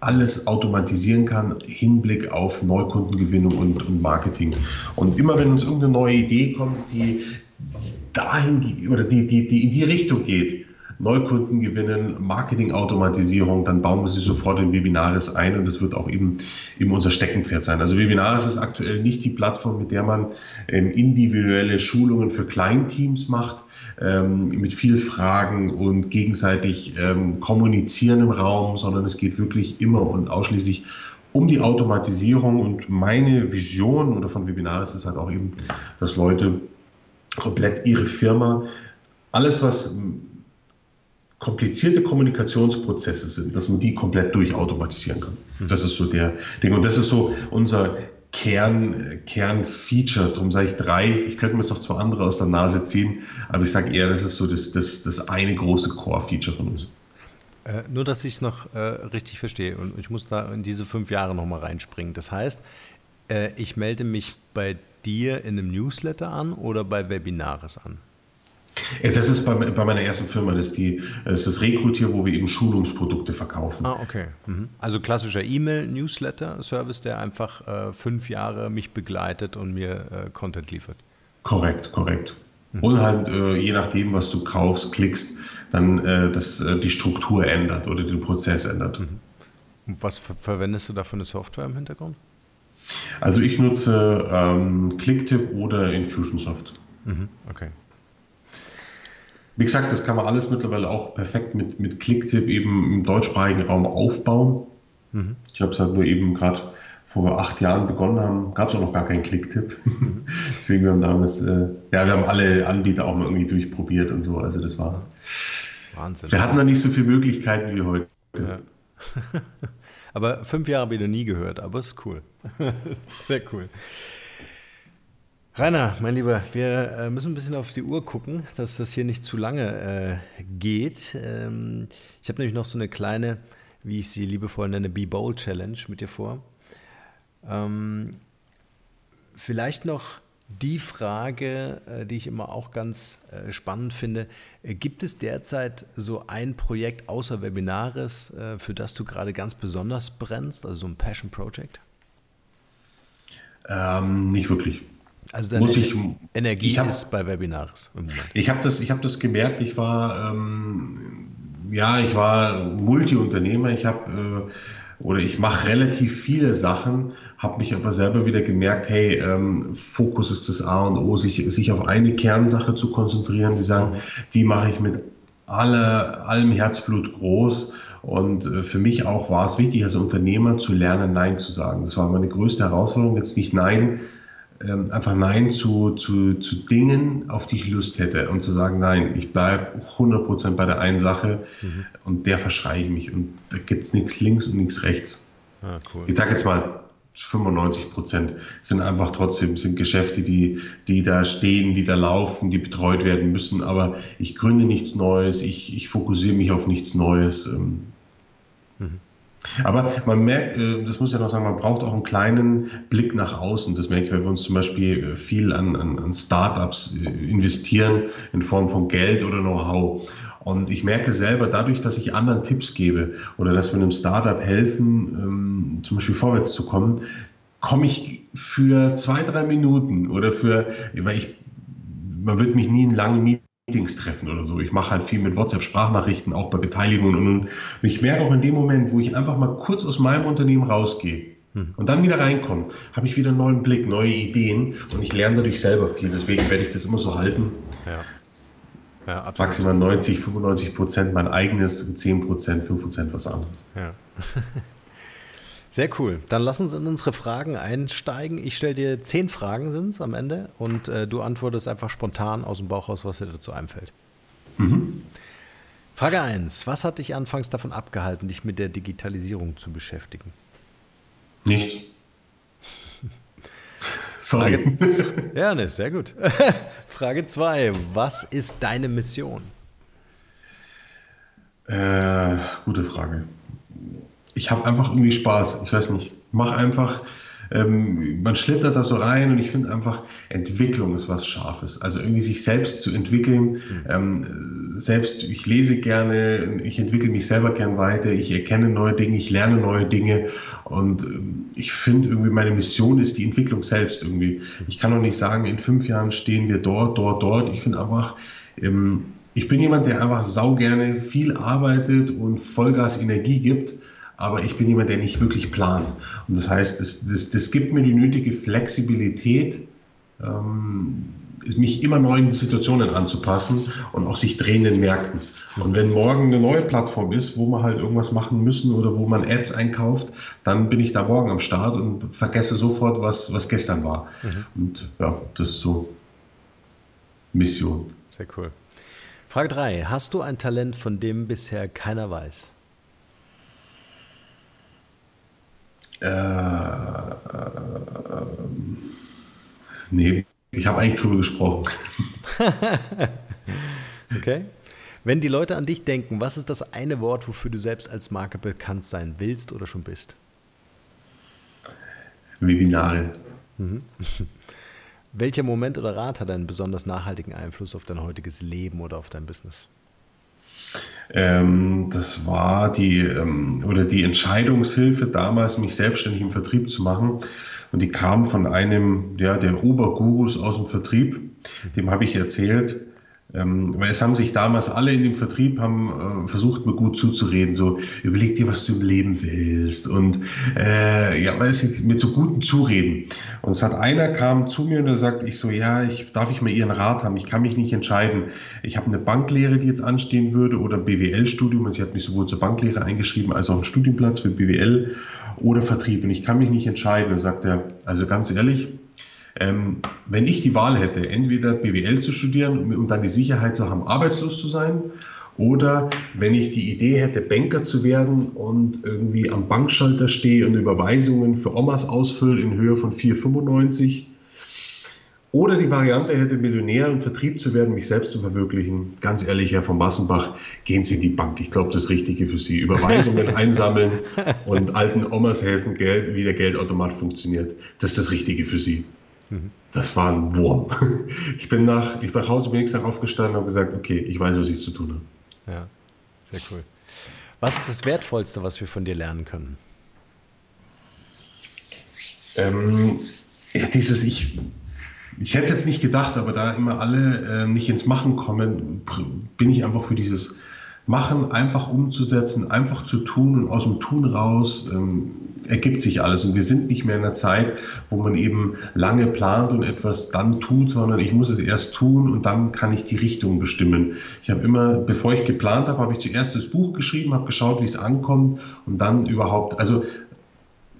alles automatisieren kann, Hinblick auf Neukundengewinnung und, und Marketing. Und immer wenn uns irgendeine neue Idee kommt, die dahin oder die, die, die in die Richtung geht, Neukunden gewinnen, Marketing-Automatisierung, dann bauen wir sie sofort in Webinaris ein und das wird auch eben, eben unser Steckenpferd sein. Also Webinaris ist aktuell nicht die Plattform, mit der man ähm, individuelle Schulungen für Kleinteams macht, ähm, mit viel Fragen und gegenseitig ähm, kommunizieren im Raum, sondern es geht wirklich immer und ausschließlich um die Automatisierung und meine Vision oder von Webinaris ist halt auch eben, dass Leute komplett ihre Firma, alles was komplizierte Kommunikationsprozesse sind, dass man die komplett durchautomatisieren kann. Mhm. Das ist so der Ding. Und das ist so unser Kern, Kernfeature. Darum sage ich drei. Ich könnte mir jetzt noch zwei andere aus der Nase ziehen, aber ich sage eher, das ist so das, das, das eine große Core-Feature von uns. Äh, nur, dass ich es noch äh, richtig verstehe und ich muss da in diese fünf Jahre nochmal reinspringen. Das heißt, äh, ich melde mich bei dir in einem Newsletter an oder bei Webinaris an? Das ist bei, bei meiner ersten Firma, das ist, die, das ist das Rekrutier, wo wir eben Schulungsprodukte verkaufen. Ah, okay. Mhm. Also klassischer E-Mail-Newsletter-Service, der einfach äh, fünf Jahre mich begleitet und mir äh, Content liefert. Korrekt, korrekt. Mhm. Und halt, äh, je nachdem, was du kaufst, klickst, dann äh, das, äh, die Struktur ändert oder den Prozess ändert. Mhm. Und was ver verwendest du da für eine Software im Hintergrund? Also ich nutze ähm, Clicktip oder Infusionsoft. Mhm, okay. Wie gesagt, das kann man alles mittlerweile auch perfekt mit, mit Clicktip eben im deutschsprachigen Raum aufbauen. Mhm. Ich habe es halt nur eben gerade vor acht Jahren begonnen haben, gab es auch noch gar keinen Clicktip. Mhm. (laughs) Deswegen wir haben damals, äh, ja, wir haben alle Anbieter auch mal irgendwie durchprobiert und so. Also das war Wahnsinn. Wir hatten da nicht so viele Möglichkeiten wie heute. Ja. (laughs) aber fünf Jahre habe ich noch nie gehört, aber es ist cool. (laughs) Sehr cool. Rainer, mein Lieber, wir äh, müssen ein bisschen auf die Uhr gucken, dass das hier nicht zu lange äh, geht. Ähm, ich habe nämlich noch so eine kleine, wie ich sie liebevoll nenne, Be Bold Challenge mit dir vor. Ähm, vielleicht noch die Frage, äh, die ich immer auch ganz äh, spannend finde. Äh, gibt es derzeit so ein Projekt außer Webinares, für das du gerade ganz besonders brennst, also so ein Passion Project? Ähm, nicht wirklich. Also deine ich, Energie hab, ist bei Moment. Ich habe das, hab das gemerkt, ich war, ähm, ja, ich war Multi-Unternehmer, ich habe äh, oder ich mache relativ viele Sachen, habe mich aber selber wieder gemerkt, hey, ähm, Fokus ist das A und O, sich, sich auf eine Kernsache zu konzentrieren, die sagen, die mache ich mit aller, allem Herzblut groß. Und äh, für mich auch war es wichtig, als Unternehmer zu lernen, Nein zu sagen. Das war meine größte Herausforderung, jetzt nicht Nein ähm, einfach Nein zu, zu, zu Dingen, auf die ich Lust hätte und zu sagen, nein, ich bleibe 100% bei der einen Sache mhm. und der verschreie ich mich und da gibt es nichts links und nichts rechts. Ah, cool. Ich sage jetzt mal, 95 Prozent sind einfach trotzdem sind Geschäfte, die, die da stehen, die da laufen, die betreut werden müssen. Aber ich gründe nichts Neues, ich, ich fokussiere mich auf nichts Neues. Ähm. Aber man merkt, äh, das muss ich ja noch sagen, man braucht auch einen kleinen Blick nach außen. Das merke ich, wenn wir uns zum Beispiel viel an, an, an Startups äh, investieren in Form von Geld oder Know-how. Und ich merke selber, dadurch, dass ich anderen Tipps gebe oder dass wir einem Startup helfen, ähm, zum Beispiel vorwärts zu kommen, komme ich für zwei, drei Minuten oder für, weil ich, man wird mich nie in langen Meetings Meetings treffen oder so. Ich mache halt viel mit WhatsApp-Sprachnachrichten, auch bei Beteiligungen. Und, ich merke auch in dem Moment, wo ich einfach mal kurz aus meinem Unternehmen rausgehe hm. und dann wieder reinkomme, habe ich wieder einen neuen Blick, neue Ideen und ich lerne dadurch selber viel. Deswegen werde ich das immer so halten. Ja. Ja, Maximal 90, 95 Prozent mein eigenes, 10 Prozent, 5 Prozent was anderes. Ja. (laughs) Sehr cool. Dann lass uns in unsere Fragen einsteigen. Ich stelle dir zehn Fragen sind am Ende und äh, du antwortest einfach spontan aus dem Bauch raus, was dir dazu einfällt. Mhm. Frage 1. Was hat dich anfangs davon abgehalten, dich mit der Digitalisierung zu beschäftigen? Nichts. (laughs) Sorry. Frage, (laughs) ja, ne, sehr gut. (laughs) Frage 2. Was ist deine Mission? Äh, gute Frage ich habe einfach irgendwie Spaß. Ich weiß nicht, mach einfach. Ähm, man schlittert da so rein und ich finde einfach, Entwicklung ist was Scharfes. Also irgendwie sich selbst zu entwickeln. Mhm. Ähm, selbst, ich lese gerne, ich entwickle mich selber gern weiter, ich erkenne neue Dinge, ich lerne neue Dinge und ähm, ich finde irgendwie, meine Mission ist die Entwicklung selbst irgendwie. Ich kann auch nicht sagen, in fünf Jahren stehen wir dort, dort, dort. Ich finde einfach, ähm, ich bin jemand, der einfach sau gerne viel arbeitet und Vollgas Energie gibt aber ich bin jemand, der nicht wirklich plant. Und das heißt, das, das, das gibt mir die nötige Flexibilität, ähm, mich immer neuen Situationen anzupassen und auch sich drehenden Märkten. Und wenn morgen eine neue Plattform ist, wo man halt irgendwas machen müssen oder wo man Ads einkauft, dann bin ich da morgen am Start und vergesse sofort, was, was gestern war. Mhm. Und ja, das ist so Mission. Sehr cool. Frage 3. Hast du ein Talent, von dem bisher keiner weiß? Äh, äh, nee, ich habe eigentlich drüber gesprochen. (laughs) okay. Wenn die Leute an dich denken, was ist das eine Wort, wofür du selbst als Marke bekannt sein willst oder schon bist? Webinare. Mhm. (laughs) Welcher Moment oder Rat hat einen besonders nachhaltigen Einfluss auf dein heutiges Leben oder auf dein Business? Ähm, das war die, ähm, oder die Entscheidungshilfe damals, mich selbstständig im Vertrieb zu machen, Und die kam von einem ja, der Obergurus aus dem Vertrieb. Dem habe ich erzählt, ähm, weil es haben sich damals alle in dem Vertrieb haben äh, versucht, mir gut zuzureden, so überleg dir, was du im Leben willst und äh, ja, weiß ich, mit so guten Zureden. Und es hat einer kam zu mir und er sagt, ich so, ja, ich darf ich mal Ihren Rat haben, ich kann mich nicht entscheiden. Ich habe eine Banklehre, die jetzt anstehen würde oder BWL-Studium, also sie hat mich sowohl zur Banklehre eingeschrieben als auch einen Studienplatz für BWL oder Vertrieb und ich kann mich nicht entscheiden. Und sagt er, also ganz ehrlich, ähm, wenn ich die Wahl hätte, entweder BWL zu studieren und dann die Sicherheit zu haben, arbeitslos zu sein, oder wenn ich die Idee hätte, Banker zu werden und irgendwie am Bankschalter stehe und Überweisungen für Omas ausfülle in Höhe von 4,95. Oder die Variante hätte, Millionär im Vertrieb zu werden, mich selbst zu verwirklichen. Ganz ehrlich, Herr von Bassenbach, gehen Sie in die Bank. Ich glaube, das Richtige für Sie. Überweisungen (laughs) einsammeln und alten Omas helfen, Geld, wie der Geldautomat funktioniert. Das ist das Richtige für Sie. Das war ein Wurm. Ich bin nach, ich bin nach Hause, bin nächsten Tag aufgestanden und habe gesagt, okay, ich weiß, was ich zu tun habe. Ja, sehr cool. Was ist das Wertvollste, was wir von dir lernen können? Ähm, ja, dieses, ich, ich hätte es jetzt nicht gedacht, aber da immer alle äh, nicht ins Machen kommen, bin ich einfach für dieses Machen einfach umzusetzen, einfach zu tun und aus dem Tun raus ähm, ergibt sich alles. Und wir sind nicht mehr in einer Zeit, wo man eben lange plant und etwas dann tut, sondern ich muss es erst tun und dann kann ich die Richtung bestimmen. Ich habe immer, bevor ich geplant habe, habe ich zuerst das Buch geschrieben, habe geschaut, wie es ankommt und dann überhaupt, also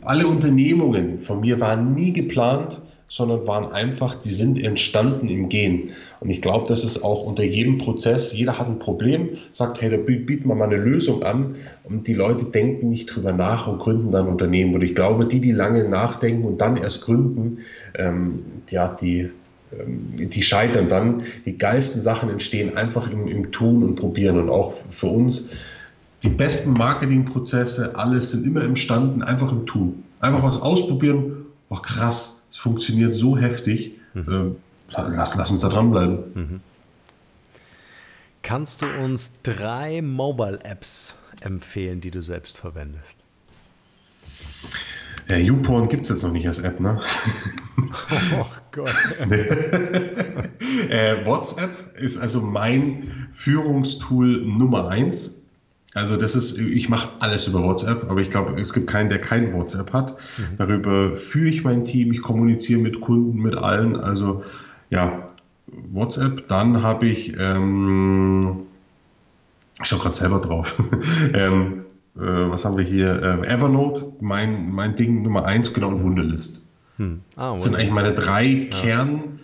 alle Unternehmungen von mir waren nie geplant, sondern waren einfach, die sind entstanden im Gehen. Und ich glaube, das ist auch unter jedem Prozess, jeder hat ein Problem, sagt, hey, da bieten wir mal eine Lösung an und die Leute denken nicht drüber nach und gründen dann Unternehmen. Und ich glaube, die, die lange nachdenken und dann erst gründen, ähm, ja, die, ähm, die scheitern dann. Die geilsten Sachen entstehen einfach im, im Tun und Probieren. Und auch für uns, die besten Marketingprozesse, alles sind immer entstanden, einfach im Tun. Einfach was ausprobieren, oh krass, es funktioniert so heftig. Mhm. Äh, lass, lass, uns da dranbleiben. Mhm. Kannst du uns drei Mobile-Apps empfehlen, die du selbst verwendest? Ja, YouPorn gibt es jetzt noch nicht als App, ne? (laughs) Oh Gott. (laughs) äh, WhatsApp ist also mein Führungstool Nummer eins. Also das ist, ich mache alles über WhatsApp, aber ich glaube, es gibt keinen, der kein WhatsApp hat. Mhm. Darüber führe ich mein Team, ich kommuniziere mit Kunden, mit allen. Also ja, WhatsApp. Dann habe ich, ähm, ich schaue gerade selber drauf. (laughs) ähm, äh, was haben wir hier? Ähm, Evernote, mein, mein Ding Nummer eins, genau, und Wunderlist. Hm. Ah, das sind eigentlich meine drei ja. Kern.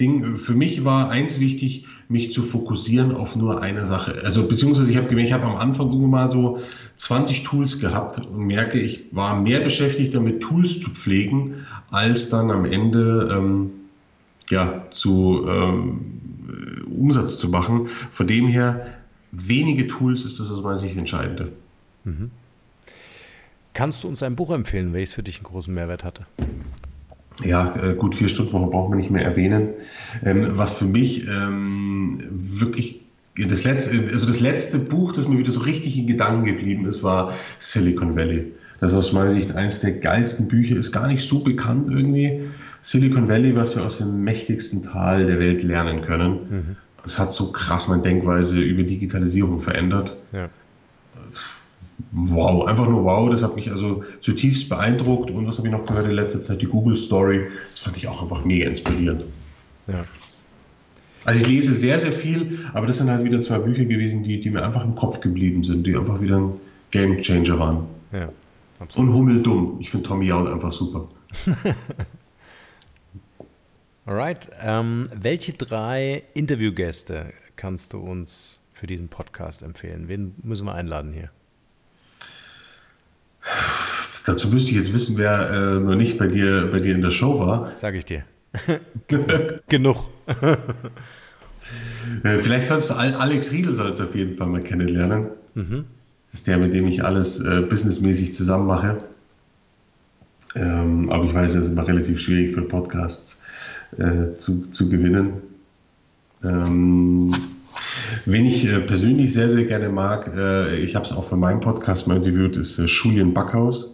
Ding, für mich war eins wichtig, mich zu fokussieren auf nur eine Sache. Also beziehungsweise ich habe gemerkt, ich habe am Anfang irgendwann mal so 20 Tools gehabt und merke, ich war mehr beschäftigt damit, Tools zu pflegen, als dann am Ende ähm, ja, zu ähm, Umsatz zu machen. Von dem her, wenige Tools ist das aus meiner Sicht entscheidende. Mhm. Kannst du uns ein Buch empfehlen, welches für dich einen großen Mehrwert hatte? Ja, äh, gut vier Stunden Woche braucht man nicht mehr erwähnen. Ähm, was für mich ähm, wirklich das letzte, also das letzte Buch, das mir wieder so richtig in Gedanken geblieben ist, war Silicon Valley. Das ist aus meiner Sicht eines der geilsten Bücher, ist gar nicht so bekannt irgendwie. Silicon Valley, was wir aus dem mächtigsten Tal der Welt lernen können. Es mhm. hat so krass meine Denkweise über Digitalisierung verändert. Ja wow, einfach nur wow. Das hat mich also zutiefst beeindruckt. Und was habe ich noch gehört in letzter Zeit? Die Google Story. Das fand ich auch einfach mega inspirierend. Ja. Also ich lese sehr, sehr viel, aber das sind halt wieder zwei Bücher gewesen, die, die mir einfach im Kopf geblieben sind, die einfach wieder ein Game Changer waren. Ja, absolut. Und Hummeldumm. Ich finde Tommy Jaul einfach super. (laughs) Alright. Ähm, welche drei Interviewgäste kannst du uns für diesen Podcast empfehlen? Wen müssen wir einladen hier? Dazu müsste ich jetzt wissen, wer äh, noch nicht bei dir, bei dir in der Show war. Sag ich dir. (laughs) Genug. Äh, vielleicht sollst du Alex Riedel sollst auf jeden Fall mal kennenlernen. Mhm. Das ist der, mit dem ich alles äh, businessmäßig zusammen mache. Ähm, aber ich weiß, es ist immer relativ schwierig für Podcasts äh, zu, zu gewinnen. Ähm, Wen ich äh, persönlich sehr, sehr gerne mag, äh, ich habe es auch für meinen Podcast mal interviewt, ist äh, Julian Backhaus.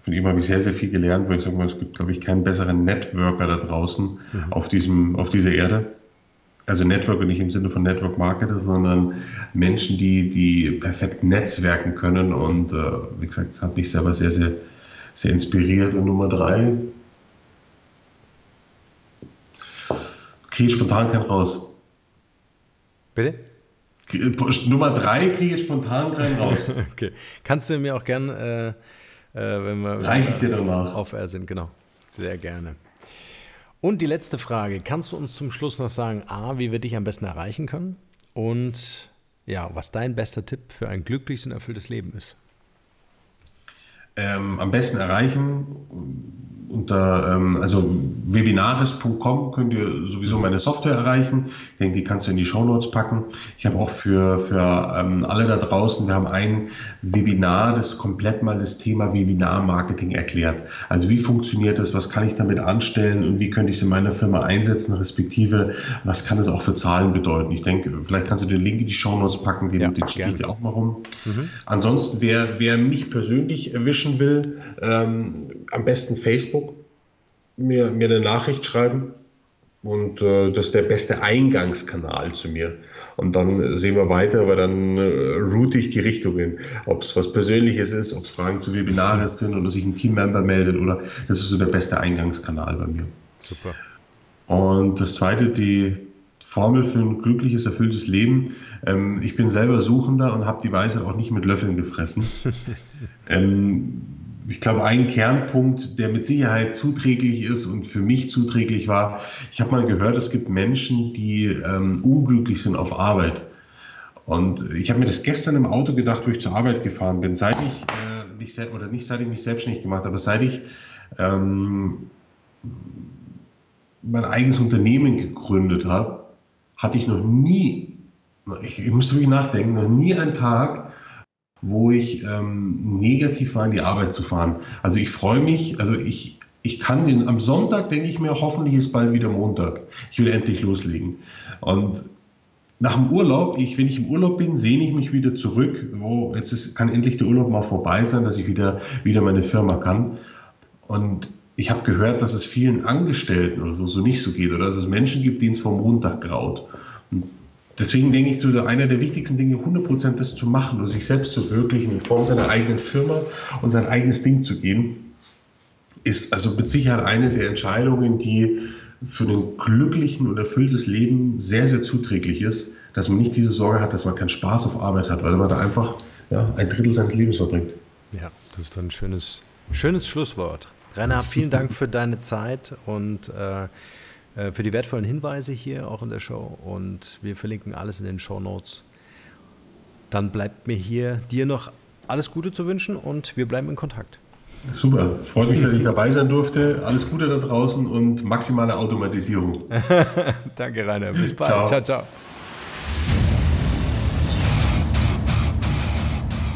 Von ihm habe ich sehr, sehr viel gelernt, weil ich sage mal, es gibt, glaube ich, keinen besseren Networker da draußen mhm. auf, diesem, auf dieser Erde. Also Networker nicht im Sinne von Network Marketer, sondern Menschen, die, die perfekt netzwerken können. Und äh, wie gesagt, das hat mich selber sehr, sehr, sehr inspiriert. Und Nummer drei, kriege ich spontan keinen raus. Bitte? Nummer drei kriege ich spontan keinen raus. (laughs) okay. Kannst du mir auch gern, äh, äh, wenn wir Reich ich dir danach. auf R sind, genau. Sehr gerne. Und die letzte Frage. Kannst du uns zum Schluss noch sagen, A, wie wir dich am besten erreichen können? Und ja, was dein bester Tipp für ein glückliches und erfülltes Leben ist? Ähm, am besten erreichen unter ähm, also webinaris.com könnt ihr sowieso meine Software erreichen. Ich denke, die kannst du in die Show Notes packen. Ich habe auch für, für ähm, alle da draußen, wir haben ein Webinar, das komplett mal das Thema Webinar-Marketing erklärt. Also wie funktioniert das, was kann ich damit anstellen und wie könnte ich es in meiner Firma einsetzen, respektive was kann es auch für Zahlen bedeuten. Ich denke, vielleicht kannst du den Link in die Show Notes packen, den, ja, den steht ja auch mal rum. Mhm. Ansonsten, wer, wer mich persönlich erwischen will, ähm, am besten Facebook mir, mir eine Nachricht schreiben. Und äh, das ist der beste Eingangskanal zu mir. Und dann sehen wir weiter, weil dann äh, route ich die Richtungen. Ob es was Persönliches ist, ob es Fragen zu Webinaren sind oder sich ein Teammember meldet oder das ist so der beste Eingangskanal bei mir. Super. Und das zweite, die Formel für ein glückliches, erfülltes Leben. Ähm, ich bin selber Suchender und habe die Weisheit auch nicht mit Löffeln gefressen. (laughs) ähm, ich glaube, ein Kernpunkt, der mit Sicherheit zuträglich ist und für mich zuträglich war, ich habe mal gehört, es gibt Menschen, die ähm, unglücklich sind auf Arbeit. Und ich habe mir das gestern im Auto gedacht, wo ich zur Arbeit gefahren bin. Seit ich äh, mich oder nicht seit ich mich selbstständig gemacht habe, seit ich ähm, mein eigenes Unternehmen gegründet habe, hatte ich noch nie, ich, ich musste wirklich nachdenken, noch nie einen Tag, wo ich ähm, negativ war, in die Arbeit zu fahren. Also ich freue mich, also ich, ich kann den, am Sonntag denke ich mir, hoffentlich ist bald wieder Montag. Ich will endlich loslegen. Und nach dem Urlaub, ich, wenn ich im Urlaub bin, sehne ich mich wieder zurück. Oh, jetzt ist, kann endlich der Urlaub mal vorbei sein, dass ich wieder, wieder meine Firma kann. Und ich habe gehört, dass es vielen Angestellten oder so, so nicht so geht oder dass es Menschen gibt, denen es vom Montag graut. Und Deswegen denke ich, so einer der wichtigsten Dinge, 100% das zu machen und sich selbst zu verwirklichen in Form seiner eigenen Firma und sein eigenes Ding zu gehen, ist also mit Sicherheit eine der Entscheidungen, die für ein glücklichen und erfülltes Leben sehr, sehr zuträglich ist, dass man nicht diese Sorge hat, dass man keinen Spaß auf Arbeit hat, weil man da einfach ja, ein Drittel seines Lebens verbringt. Ja, das ist ein schönes, schönes Schlusswort. Rainer, vielen Dank für deine Zeit und äh, äh, für die wertvollen Hinweise hier auch in der Show und wir verlinken alles in den Show Notes. Dann bleibt mir hier dir noch alles Gute zu wünschen und wir bleiben in Kontakt. Super, freut mich, dass ich dabei sein durfte. Alles Gute da draußen und maximale Automatisierung. (laughs) Danke, Rainer. Bis (laughs) bald. Ciao, ciao. ciao.